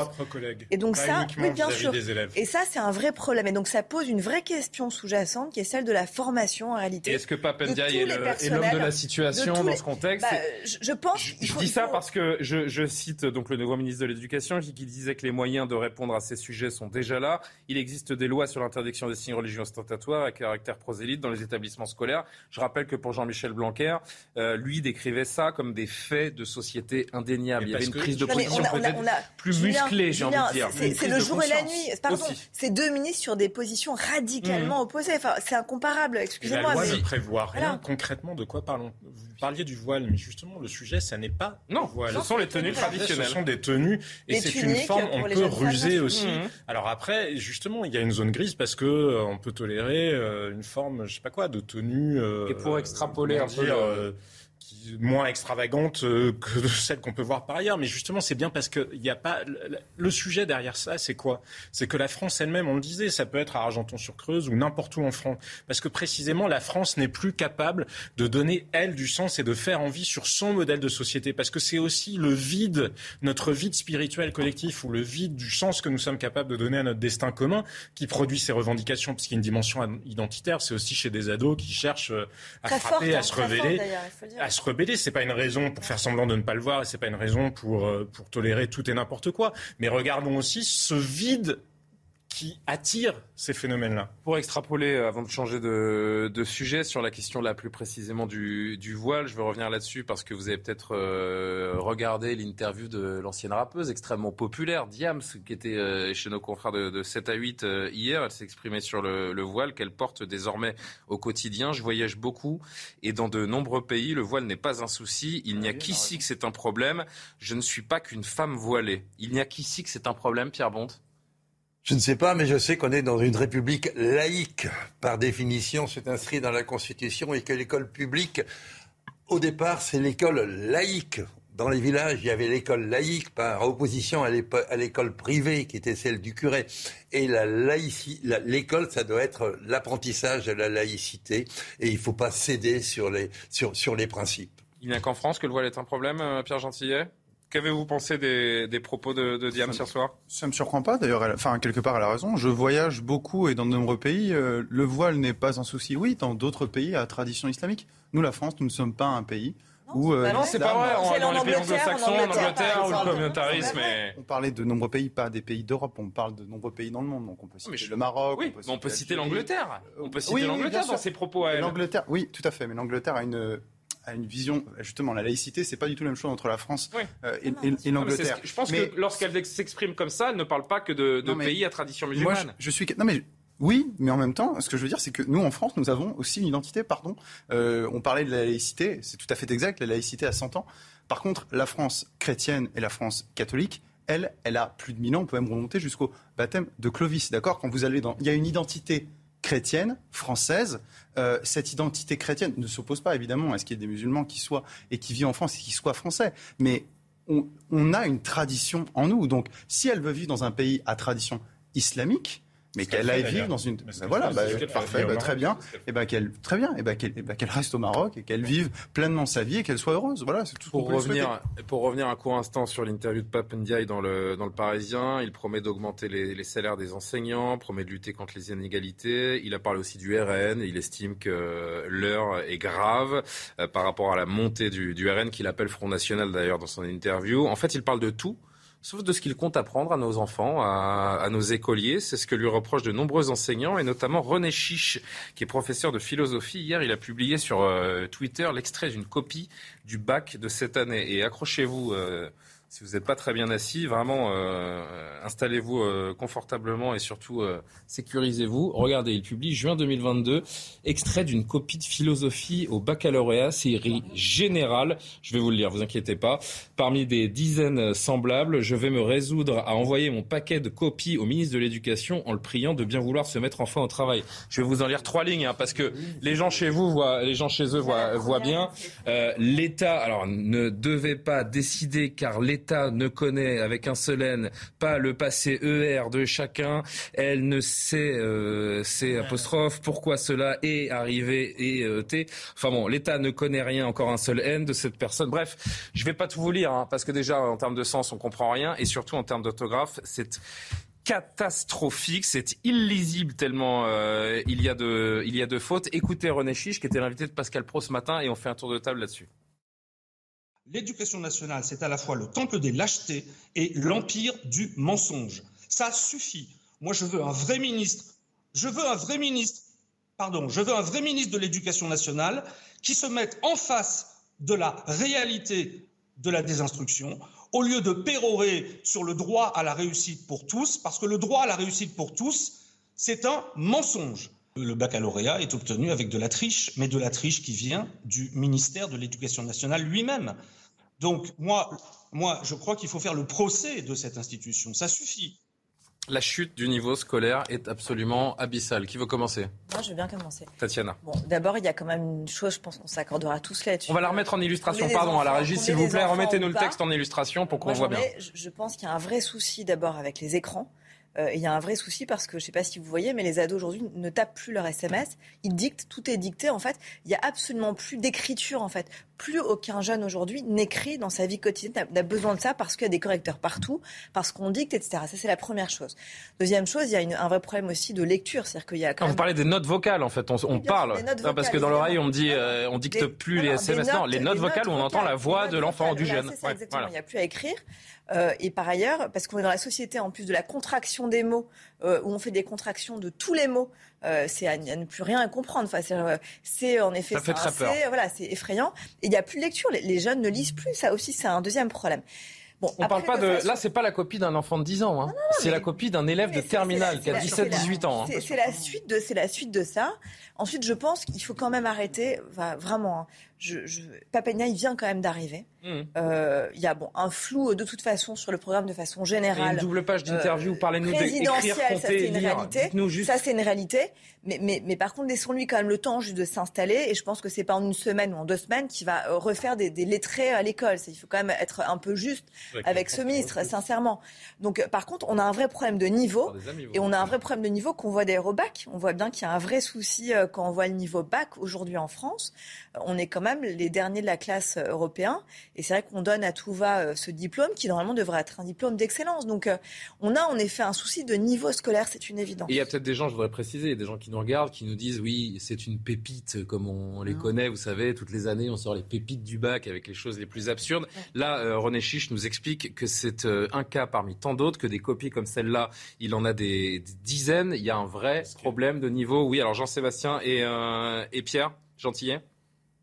et donc ça, oui, bien sûr. Et ça, c'est un vrai problème. Et donc ça pose une vraie question sous-jacente qui est celle de la formation en réalité. Est-ce que Papendia est l'homme de la situation dans ce contexte bah, je, pense. Je, dis ça parce que je, je, cite donc le nouveau ministre de l'Éducation qui, qui disait que les moyens de répondre à ces sujets sont déjà là. Il existe des lois sur l'interdiction des signes religieux ostentatoires à caractère prosélyte dans les établissements scolaires. Je rappelle que pour Jean-Michel Blanquer, euh, lui décrivait ça comme des faits de société indéniables. Il y avait une prise de position peut-être plus musclée, j'ai envie de dire. C'est le jour et la nuit. Pardon, c'est deux ministres sur des positions radicalement mmh. opposées. Enfin, c'est incomparable, excusez-moi. La loi ne prévoit rien concrètement. De quoi parlons Vous parliez du voile, mais justement, le sujet, ça n'est pas non, voile. Ce sont les tenues traditionnelles. Ce sont des tenues, et c'est une forme, on peut ruser aussi. Mmh. Alors après, justement, il y a une zone grise parce que euh, on peut tolérer euh, une forme, je sais pas quoi, de tenue. et pour extrapoler un peu moins extravagante euh, que <laughs> celle qu'on peut voir par ailleurs. Mais justement, c'est bien parce qu'il n'y a pas. Le sujet derrière ça, c'est quoi? C'est que la France elle-même, on le disait, ça peut être à Argenton-sur-Creuse ou n'importe où en France. Parce que précisément, la France n'est plus capable de donner, elle, du sens et de faire envie sur son modèle de société. Parce que c'est aussi le vide, notre vide spirituel collectif ou le vide du sens que nous sommes capables de donner à notre destin commun qui produit ces revendications. Parce qu'il y a une dimension identitaire, c'est aussi chez des ados qui cherchent à frapper, hein, se révéler, à se C'est pas une raison pour faire semblant de ne pas le voir et c'est pas une raison pour, euh, pour tolérer tout et n'importe quoi. Mais regardons aussi ce vide qui attire ces phénomènes-là. Pour extrapoler, euh, avant de changer de, de, sujet, sur la question là plus précisément du, du voile, je veux revenir là-dessus parce que vous avez peut-être euh, regardé l'interview de l'ancienne rappeuse extrêmement populaire, Diams, qui était euh, chez nos confrères de, de 7 à 8 hier. Elle s'est exprimée sur le, le voile qu'elle porte désormais au quotidien. Je voyage beaucoup et dans de nombreux pays, le voile n'est pas un souci. Il n'y a qu'ici que c'est un problème. Je ne suis pas qu'une femme voilée. Il n'y a qu'ici que c'est un problème, Pierre Bonte? Je ne sais pas, mais je sais qu'on est dans une république laïque. Par définition, c'est inscrit dans la Constitution et que l'école publique, au départ, c'est l'école laïque. Dans les villages, il y avait l'école laïque par opposition à l'école privée qui était celle du curé. Et la l'école, ça doit être l'apprentissage de la laïcité et il ne faut pas céder sur les, sur, sur les principes. Il n'y a qu'en France que le voile est un problème, euh, Pierre Gentillet? Qu'avez-vous pensé des, propos de, de Diane ce soir? Ça ne me surprend pas, d'ailleurs, enfin, quelque part, elle a raison. Je voyage beaucoup et dans de nombreux pays, euh, le voile n'est pas un souci. Oui, dans d'autres pays à tradition islamique. Nous, la France, nous ne sommes pas un pays où. Euh, non, c'est pas vrai. dans les pays anglo-saxons, en Angleterre, où le communautarisme On parlait de nombreux pays, pas des pays d'Europe. On parle de nombreux pays dans le monde. Donc on peut citer le Maroc. Oui, on peut citer, l'Angleterre. On peut citer l'Angleterre dans ses propos à elle. L'Angleterre, oui, tout à fait. Mais l'Angleterre a une à une vision, justement, la laïcité, c'est pas du tout la même chose entre la France euh, et, l'Angleterre. Je pense que lorsqu'elle s'exprime comme ça, elle ne parle pas que de, pays à tradition musulmane. Moi, je, suis, non mais oui, mais en même temps, ce que je veux dire, c'est que nous, en France, nous avons aussi une identité, pardon. Euh, on parlait de la laïcité, c'est tout à fait exact, la laïcité a 100 ans. Par contre, la France chrétienne et la France catholique, elle, elle a plus de 1000 ans, on peut même remonter jusqu'au baptême de Clovis, d'accord? Quand vous allez dans... Il y a une identité chrétienne, française. Euh, cette identité chrétienne ne s'oppose pas évidemment à ce qu'il y ait des musulmans qui soient et qui vivent en France et qui soient français. Mais on, a une tradition en nous. Donc si elle veut vivre dans un pays à tradition islamique, mais qu'elle aille vivre dans une. Ben voilà, bah, parfait, bah, très bien. Et eh ben qu'elle, très bien. Et ben qu'elle, eh ben, qu'elle reste au Maroc et qu'elle vive pleinement sa vie et qu'elle soit heureuse. Voilà, c'est tout. Pour revenir, pour revenir un court instant sur l'interview de Pape Ndiaye dans le dans le Parisien, il promet d'augmenter les, les, salaires des enseignants, promet de lutter contre les inégalités. Il a parlé aussi du RN. Il estime que l'heure est grave euh, par rapport à la montée du, du RN qu'il appelle Front National d'ailleurs dans son interview. En fait, il parle de tout sauf de ce qu'il compte apprendre à nos enfants, à, nos écoliers. C'est ce que lui reprochent de nombreux enseignants, et notamment René Chiche, qui est professeur de philosophie. Hier, il a publié sur euh, Twitter l'extrait d'une copie du bac de cette année. Et accrochez-vous. Euh, si vous n'êtes pas très bien assis, vraiment, euh, installez-vous euh, confortablement et surtout euh, sécurisez-vous. Regardez, il publie juin 2022, extrait d'une copie de philosophie au baccalauréat, série générale. Je vais vous le lire, vous inquiétez pas. Parmi des dizaines semblables, je vais me résoudre à envoyer mon paquet de copies au ministre de l'Éducation en le priant de bien vouloir se mettre enfin au travail. Je vais vous en lire trois lignes, hein, parce que les gens chez vous voient, les gens chez eux voient, voient bien. L'État, alors, ne devait pas décider car l'État l'État ne connaît avec un seul N pas le passé ER de chacun, elle ne sait, euh, c'est apostrophe, pourquoi cela est arrivé et euh, T. Enfin bon, l'État ne connaît rien, encore un seul N de cette personne. Bref, je ne vais pas tout vous lire, hein, parce que déjà, en termes de sens, on comprend rien, et surtout en termes d'autographe, c'est catastrophique, c'est illisible tellement euh, il, y a de, il y a de fautes. Écoutez René Chiche, qui était l'invité de Pascal Pro ce matin, et on fait un tour de table là-dessus l'éducation nationale, c'est à la fois le temple des lâchetés et l'empire du mensonge. Ça suffit. Moi, je veux un vrai ministre. Je veux un vrai ministre. De l'Éducation nationale qui se mette en face de la réalité de la désinstruction, au lieu de pérorer sur le droit à la réussite pour tous, parce que le droit à la réussite pour tous, c'est un mensonge. Le baccalauréat est obtenu avec de la triche, mais de la triche qui vient du ministère de l'Éducation nationale lui-même. Donc moi, moi, je crois qu'il faut faire le procès de cette institution. Ça suffit. La chute du niveau scolaire est absolument abyssale. Qui veut commencer? Moi, je veux bien commencer. Tatiana. Bon, d'abord, il y a quand même une chose, je pense qu'on s'accordera tous là-dessus. On va la remettre en illustration, pardon, à la régie, s'il vous plaît. Remettez-nous le texte en illustration pour qu'on voit bien. Je pense qu'il y a un vrai souci d'abord avec les écrans. Euh, il y a un vrai souci parce que je ne sais pas si vous voyez, mais les ados aujourd'hui ne tapent plus leur SMS. Ils dictent, tout est dicté en fait. Il n'y a absolument plus d'écriture en fait. Plus aucun jeune aujourd'hui n'écrit dans sa vie quotidienne. Il a besoin de ça parce qu'il y a des correcteurs partout, parce qu'on dicte, etc. Ça, c'est la première chose. Deuxième chose, il y a un vrai problème aussi de lecture. C'est-à-dire qu'il y a quand Vous parlez des notes vocales, en fait. On, parle. parce que dans l'oreille, on me dit, euh, on dicte plus les SMS. non, les notes vocales, où on entend la voix de l'enfant, du jeune. exactement. Il n'y a plus à écrire. Euh, et par ailleurs, parce qu'on est dans la société en plus de la contraction des mots, euh, où on fait des contractions de tous les mots, euh, c'est à, ne plus rien à comprendre. Enfin, c'est en effet, voilà, c'est effrayant. Et il n'y a plus de lecture. Les, jeunes ne lisent plus. Ça aussi, c'est un deuxième problème. Bon, on parle pas de. Là, c'est pas la copie d'un enfant de 10 ans. Hein. C'est la copie d'un élève de terminale qui a 17-18 ans. Hein. C'est la suite de. C'est la suite de ça. Ensuite, je pense qu'il faut quand même arrêter. vraiment. Hein je, je, il vient quand même d'arriver. Mmh. Euh, il y a bon, un flou de toute façon sur le programme de façon générale. une double page d'interview, euh, parlez-nous d'écrire, ça c'est une réalité. Ça c'est une réalité. Mais, mais, mais par contre, laissons-lui quand même le temps juste de s'installer. Et je pense que c'est pas en une semaine ou en deux semaines qu'il va euh, refaire des, des lettrés à l'école. Il faut quand même être un peu juste avec ce ministre, sincèrement. Donc par contre, on a un vrai problème de niveau. Et on a un vrai problème de niveau qu'on voit des bac. On voit bien qu'il y a un vrai souci quand on voit le niveau bac aujourd'hui en France. On est quand même les derniers de la classe euh, européen. Et c'est vrai qu'on donne à tout va euh, ce diplôme qui normalement devrait être un diplôme d'excellence. Donc euh, on a en effet un souci de niveau scolaire, c'est une évidence. Et il y a peut-être des gens, je voudrais préciser, des gens qui nous regardent, qui nous disent oui, c'est une pépite comme on les ah. connaît, vous savez, toutes les années on sort les pépites du bac avec les choses les plus absurdes. Là, René Chiche nous explique que c'est un cas parmi tant d'autres, que des copies comme celle-là, il en a des, dizaines. Il y a un vrai problème de niveau. Oui, alors Jean-Sébastien et, et Pierre Gentillet?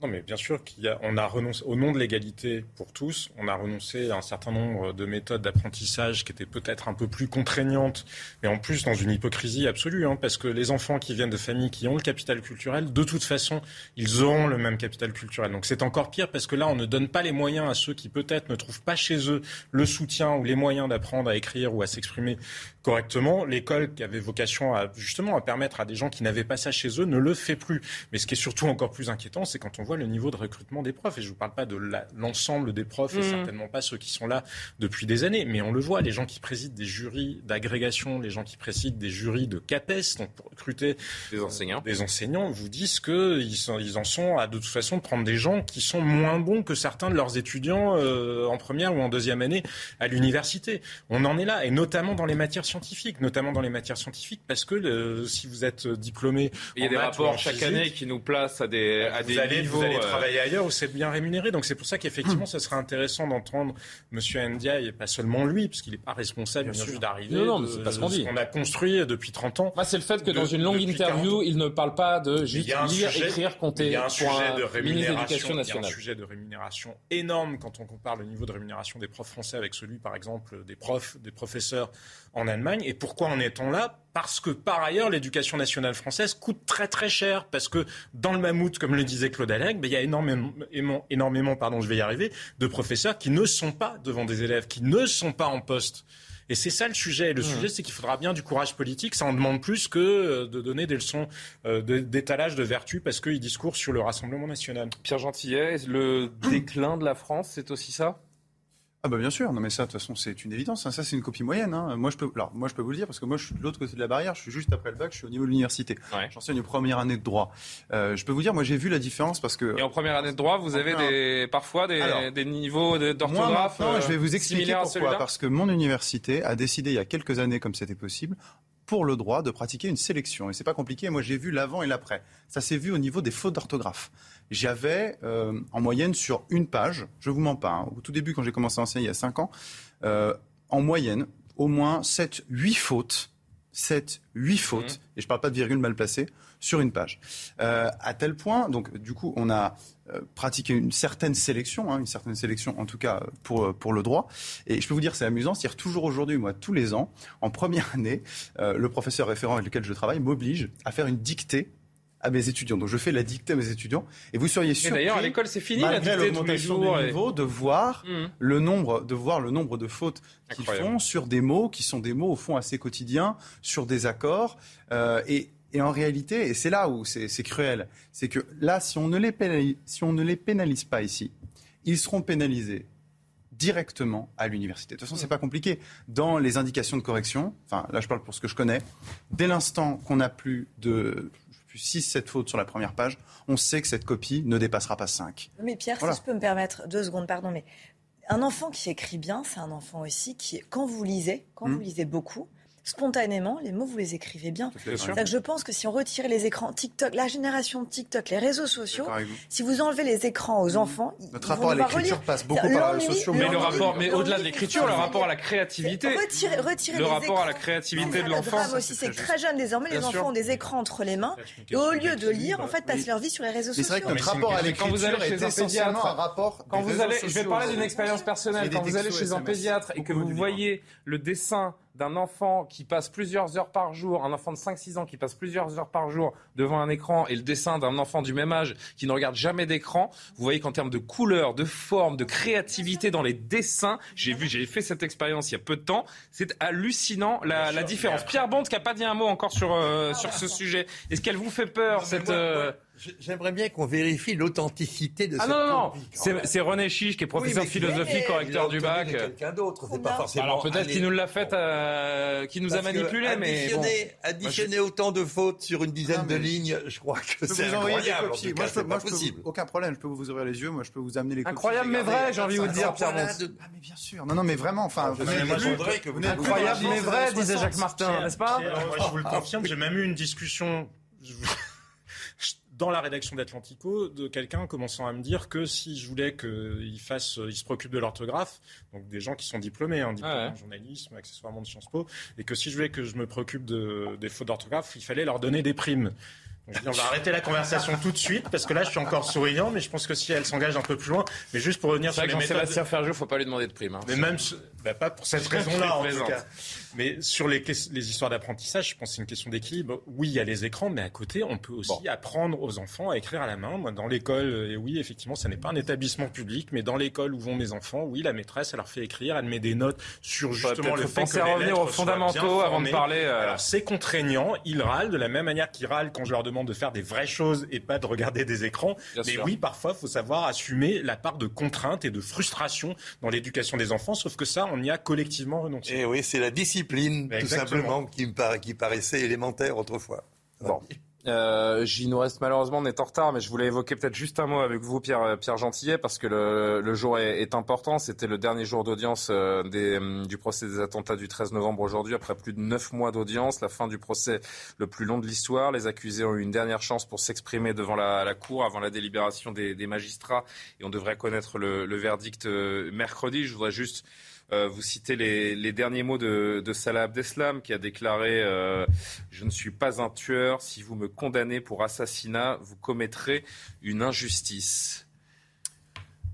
Mais bien sûr qu'on a, a renoncé, au nom de l'égalité pour tous, on a renoncé à un certain nombre de méthodes d'apprentissage qui étaient peut-être un peu plus contraignantes, mais en plus dans une hypocrisie absolue, hein, parce que les enfants qui viennent de familles qui ont le capital culturel, de toute façon, ils auront le même capital culturel. Donc c'est encore pire parce que là, on ne donne pas les moyens à ceux qui peut-être ne trouvent pas chez eux le soutien ou les moyens d'apprendre à écrire ou à s'exprimer correctement. L'école qui avait vocation à justement à permettre à des gens qui n'avaient pas ça chez eux ne le fait plus. Mais ce qui est surtout encore plus inquiétant, c'est quand on voit le niveau de recrutement des profs. Et je ne vous parle pas de l'ensemble des profs, et mmh. certainement pas ceux qui sont là depuis des années, mais on le voit, les gens qui président des jurys d'agrégation, les gens qui président des jurys de CAPES, donc pour recruter des enseignants, des enseignants vous disent qu'ils ils en sont à de toute façon de prendre des gens qui sont moins bons que certains de leurs étudiants euh, en première ou en deuxième année à l'université. On en est là, et notamment dans les matières scientifiques, notamment dans les matières scientifiques, parce que euh, si vous êtes diplômé, il y a des rapports chaque année qui nous placent à des à des allez, niveaux. Allez euh, travailler ailleurs où c'est bien rémunéré. Donc c'est pour ça qu'effectivement, ce serait intéressant d'entendre M. Ndiaye, et pas seulement lui, parce qu'il n'est pas responsable bien sûr d'arriver. Non, non, c'est pas ce qu'on dit. On a construit depuis 30 ans. Moi, c'est le fait que dans une longue interview, il ne parle pas de juste lire, écrire, compter. Il y a un sujet de rémunération. Il y a un sujet de rémunération énorme quand on compare le niveau de rémunération des profs français avec celui, par exemple, des profs, des professeurs en Allemagne. Et pourquoi en est-on là? Parce que par ailleurs, l'éducation nationale française coûte très très cher. Parce que dans le mammouth, comme le disait Claude Alec, ben, il y a énormément, énormément, pardon, je vais y arriver, de professeurs qui ne sont pas devant des élèves, qui ne sont pas en poste. Et c'est ça le sujet. Le sujet, c'est qu'il faudra bien du courage politique. Ça en demande plus que euh, de donner des leçons euh, d'étalage de vertu parce qu'ils discourent sur le Rassemblement national. Pierre Gentillet, le <clears throat> déclin de la France, c'est aussi ça? Ah bah bien sûr, non mais ça de toute façon c'est une évidence, hein. ça c'est une copie moyenne. Hein. Moi je peux, alors moi je peux vous le dire parce que moi je suis de l'autre côté de la barrière, je suis juste après le bac, je suis au niveau de l'université. J'enseigne une première année de droit. Euh, je peux vous dire, moi j'ai vu la différence parce que. Et en première année de droit, vous avez des, parfois des, des niveaux d'orthographe. Non, je vais vous expliquer pourquoi. Parce que mon université a décidé il y a quelques années, comme c'était possible, pour le droit de pratiquer une sélection. Et c'est pas compliqué. Moi, j'ai vu l'avant et l'après. Ça s'est vu au niveau des fautes d'orthographe. J'avais euh, en moyenne sur une page, je vous mens pas, hein, au tout début quand j'ai commencé à enseigner il y a 5 ans, euh, en moyenne au moins 7, 8 fautes, 7, 8 fautes, mmh. et je parle pas de virgule mal placée, sur une page. Euh, à tel point, donc du coup, on a euh, pratiqué une certaine sélection, hein, une certaine sélection en tout cas pour, pour le droit. Et je peux vous dire, c'est amusant, c'est-à-dire toujours aujourd'hui, moi, tous les ans, en première année, le professeur référent avec lequel je travaille m'oblige à faire une dictée à mes étudiants. Donc je fais la dictée à mes étudiants et vous seriez sûr. D'ailleurs, à l'école, c'est fini la dictée tous les jours. Des niveaux, de voir mmh. le nombre, de voir le nombre de fautes qu'ils font sur des mots qui sont des mots au fond assez quotidiens, sur des accords. Euh, et, et, en réalité, et c'est là où c'est cruel, c'est que là, si on ne les pénalise, si on ne les pénalise pas ici, ils seront pénalisés directement à l'université. De toute façon, c'est pas compliqué. Dans les indications de correction, enfin là je parle pour ce que je connais, dès l'instant qu'on n'a plus de 6-7 fautes sur la première page, on sait que cette copie ne dépassera pas 5. Mais Pierre, si je peux me permettre deux secondes, pardon, mais un enfant qui écrit bien, c'est un enfant aussi qui, quand vous lisez, quand vous hmm. lisez beaucoup, spontanément, les mots, vous les écrivez bien. Que je pense que si on retirait les écrans TikTok, la génération TikTok, les réseaux sociaux, si vous enlevez les écrans aux enfants, notre rapport à l'écriture passe beaucoup par les réseaux sociaux. Mais le rapport, mais au-delà de l'écriture, le rapport à la créativité, retirer, retirer le rapport à la créativité de l'enfant. aussi, c'est très jeune désormais. Les enfants ont des écrans entre les mains et au lieu de lire, en fait, passent leur vie sur les réseaux sociaux. C'est vrai que notre rapport à l'écriture est essentiellement un rapport. Quand vous allez, je vais parler d'une expérience personnelle. Quand vous allez chez un pédiatre et que vous voyez le dessin d'un enfant qui passe plusieurs heures par jour, un enfant de 5-6 ans qui passe plusieurs heures par jour devant un écran et le dessin d'un enfant du même âge qui ne regarde jamais d'écran, vous voyez qu'en termes de couleur, de forme, de créativité dans les dessins, j'ai vu, j'ai fait cette expérience il y a peu de temps, c'est hallucinant la, la différence. Pierre Bond qui n'a pas dit un mot encore sur, euh, sur ce sujet. Est-ce qu'elle vous fait peur cette... Euh, J'aimerais bien qu'on vérifie l'authenticité de ah cette non, non, non. C'est René Chiche qui est professeur de philosophie, correcteur du bac. Quelqu'un d'autre, c'est pas forcément. Alors peut-être qu'il nous l'a fait, euh, qui nous a manipulé, mais bon. additionner autant de fautes sur une dizaine de lignes, je crois que c'est incroyable. Cas, moi, je peux, pas possible. aucun problème, je peux vous ouvrir les yeux, moi je peux vous amener les copies. Incroyable mais vrai, j'ai envie de vous dire, Pierre Ah mais bien sûr. Non, non, mais vraiment, enfin. Incroyable mais vrai, disait Jacques Martin, n'est-ce pas Moi je vous le confirme, j'ai même eu une discussion dans la rédaction d'Atlantico de quelqu'un commençant à me dire que si je voulais qu'il fasse, il se préoccupe de l'orthographe, donc des gens qui sont diplômés, hein, diplômés en journalisme, accessoirement de Sciences Po, et que si je voulais que je me préoccupe de, des fautes d'orthographe, il fallait leur donner des primes. Donc, on va arrêter la conversation tout de suite parce que là je suis encore souriant, mais je pense que si elle s'engage un peu plus loin, mais juste pour revenir sur les méthodes. Sébastien Ferjou, faut pas lui demander de prime. Hein. Mais même, bah, pas pour cette raison-là en tout cas. Mais sur les, les histoires d'apprentissage, je pense que c'est une question d'équilibre. Oui, il y a les écrans, mais à côté, on peut aussi apprendre aux enfants à écrire à la main. Moi, dans l'école, et oui, effectivement, ça n'est pas un établissement public, mais dans l'école où vont mes enfants, oui, la maîtresse, elle leur fait écrire, elle met des notes sur justement le fait que à revenir aux fondamentaux avant de parler. Euh, Alors, c'est contraignant, ils râlent de la même manière qu'ils râlent quand je leur demande de faire des vraies choses et pas de regarder des écrans. mais oui, parfois, il faut savoir assumer la part de contrainte et de frustration dans l'éducation des enfants, sauf que ça, on y a collectivement renoncé. Et eh oui, c'est la discipline, tout simplement, qui, me qui paraissait élémentaire autrefois. Bon. Euh, J'y nous reste malheureusement, on est en retard, mais je voulais évoquer peut-être juste un mot avec vous, Pierre, euh, Pierre Gentillet, parce que le, le jour est, est important. C'était le dernier jour d'audience euh, euh, du procès des attentats du 13 novembre aujourd'hui, après plus de neuf mois d'audience, la fin du procès le plus long de l'histoire. Les accusés ont eu une dernière chance pour s'exprimer devant la, la, Cour avant la délibération des, des, magistrats, et on devrait connaître le, le verdict mercredi. Je voudrais juste euh, vous citez les, derniers mots de, de, Salah Abdeslam qui a déclaré euh, Je ne suis pas un tueur. Si vous me condamnez pour assassinat, vous commettrez une injustice.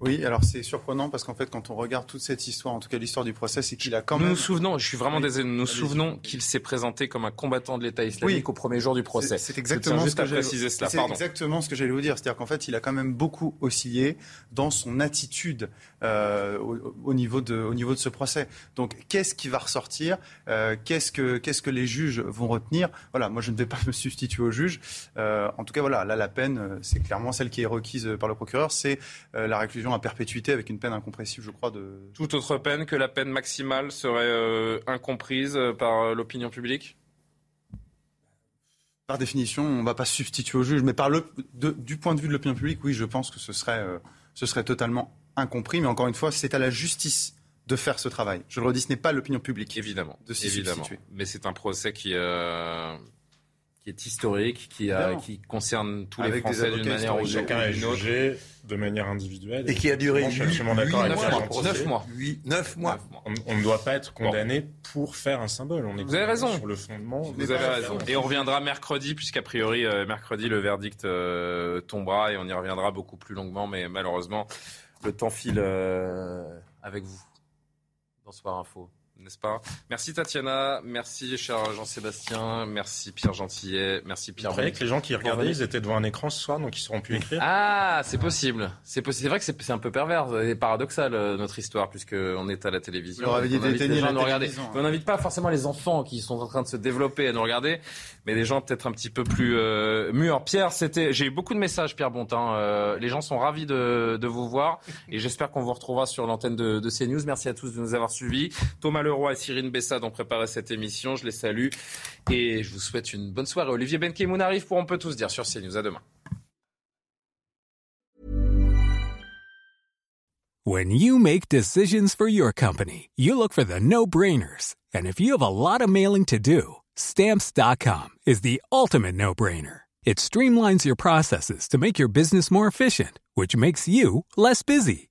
Oui, alors c'est surprenant parce qu'en fait, quand on regarde toute cette histoire, en tout cas l'histoire du procès, c'est qu'il a quand nous même. Nous souvenons, je suis vraiment désolé, nous nous souvenons qu'il s'est présenté comme un combattant de l'État islamique au premier jour du procès. C'est exactement, ce que C'est exactement ce que j'allais vous dire. C'est-à-dire qu'en fait, il a quand même beaucoup oscillé dans son attitude euh, au, au, niveau de, au niveau de ce procès. Donc, qu'est-ce qui va ressortir euh, Qu'est-ce que, qu'est-ce que les juges vont retenir? Voilà, moi, je ne vais pas <laughs> me substituer aux juges. Euh, en tout cas, voilà, là, la peine, euh, c'est clairement celle qui est requise par le procureur, c'est euh, la réclusion à perpétuité avec une peine incompressible, je crois. De... Toute autre peine que la peine maximale serait euh, incomprise euh, par euh, l'opinion publique? Par définition, on ne va pas substituer au juge, mais par le, du point de vue de l'opinion publique, oui, je pense que ce serait, ce serait totalement incompris. Mais encore une fois, c'est à la justice de faire ce travail. Je le redis, ce n'est pas l'opinion publique. Évidemment. De s'y substituer. Mais c'est un procès qui qui est historique, qui, a, qui concerne tous les Français d'une manière ou d'une autre. Chacun est jugé de manière individuelle. Et, qui a duré 9 mois. 9 mois. On, ne doit pas être condamné pour faire un symbole. On est Vous avez raison. Sur le fondement. Vous avez raison. Et on reviendra mercredi, puisqu'a priori, euh, mercredi, le verdict euh, tombera et on y reviendra beaucoup plus longuement. Mais malheureusement, le temps file euh, avec vous dans Soir Info n'est-ce pas? Merci Tatiana, merci cher Jean-Sébastien, merci Pierre Gentillet, merci Pierre. Vous croyez que les gens qui regardaient, ils étaient devant un écran ce soir, donc ils seront plus écrire Ah, c'est possible. C'est possible. vrai que c'est un peu pervers et paradoxal euh, notre histoire, puisque on est à la télévision. on, invite les gens à nous regarder. On n'invite pas forcément les enfants qui sont en train de se développer à nous regarder, mais des gens peut-être un petit peu plus euh, mûrs. Pierre, c'était, j'ai eu beaucoup de messages, Pierre Bontin. Euh, les gens sont ravis de, de vous voir et j'espère qu'on vous retrouvera sur l'antenne de, de CNews. Merci à tous de nous avoir suivis. Thomas Leroy et Cyrine Bessade ont préparé cette émission. Je les salue et je vous souhaite une bonne soirée. Olivier Benkemoun arrive pour On peut tous dire sur CNews. À demain. When you make decisions for your company, you look for the no-brainers. And if you have a lot of mailing to do, stamps.com is the ultimate no-brainer. It streamlines your processes to make your business more efficient, which makes you less busy.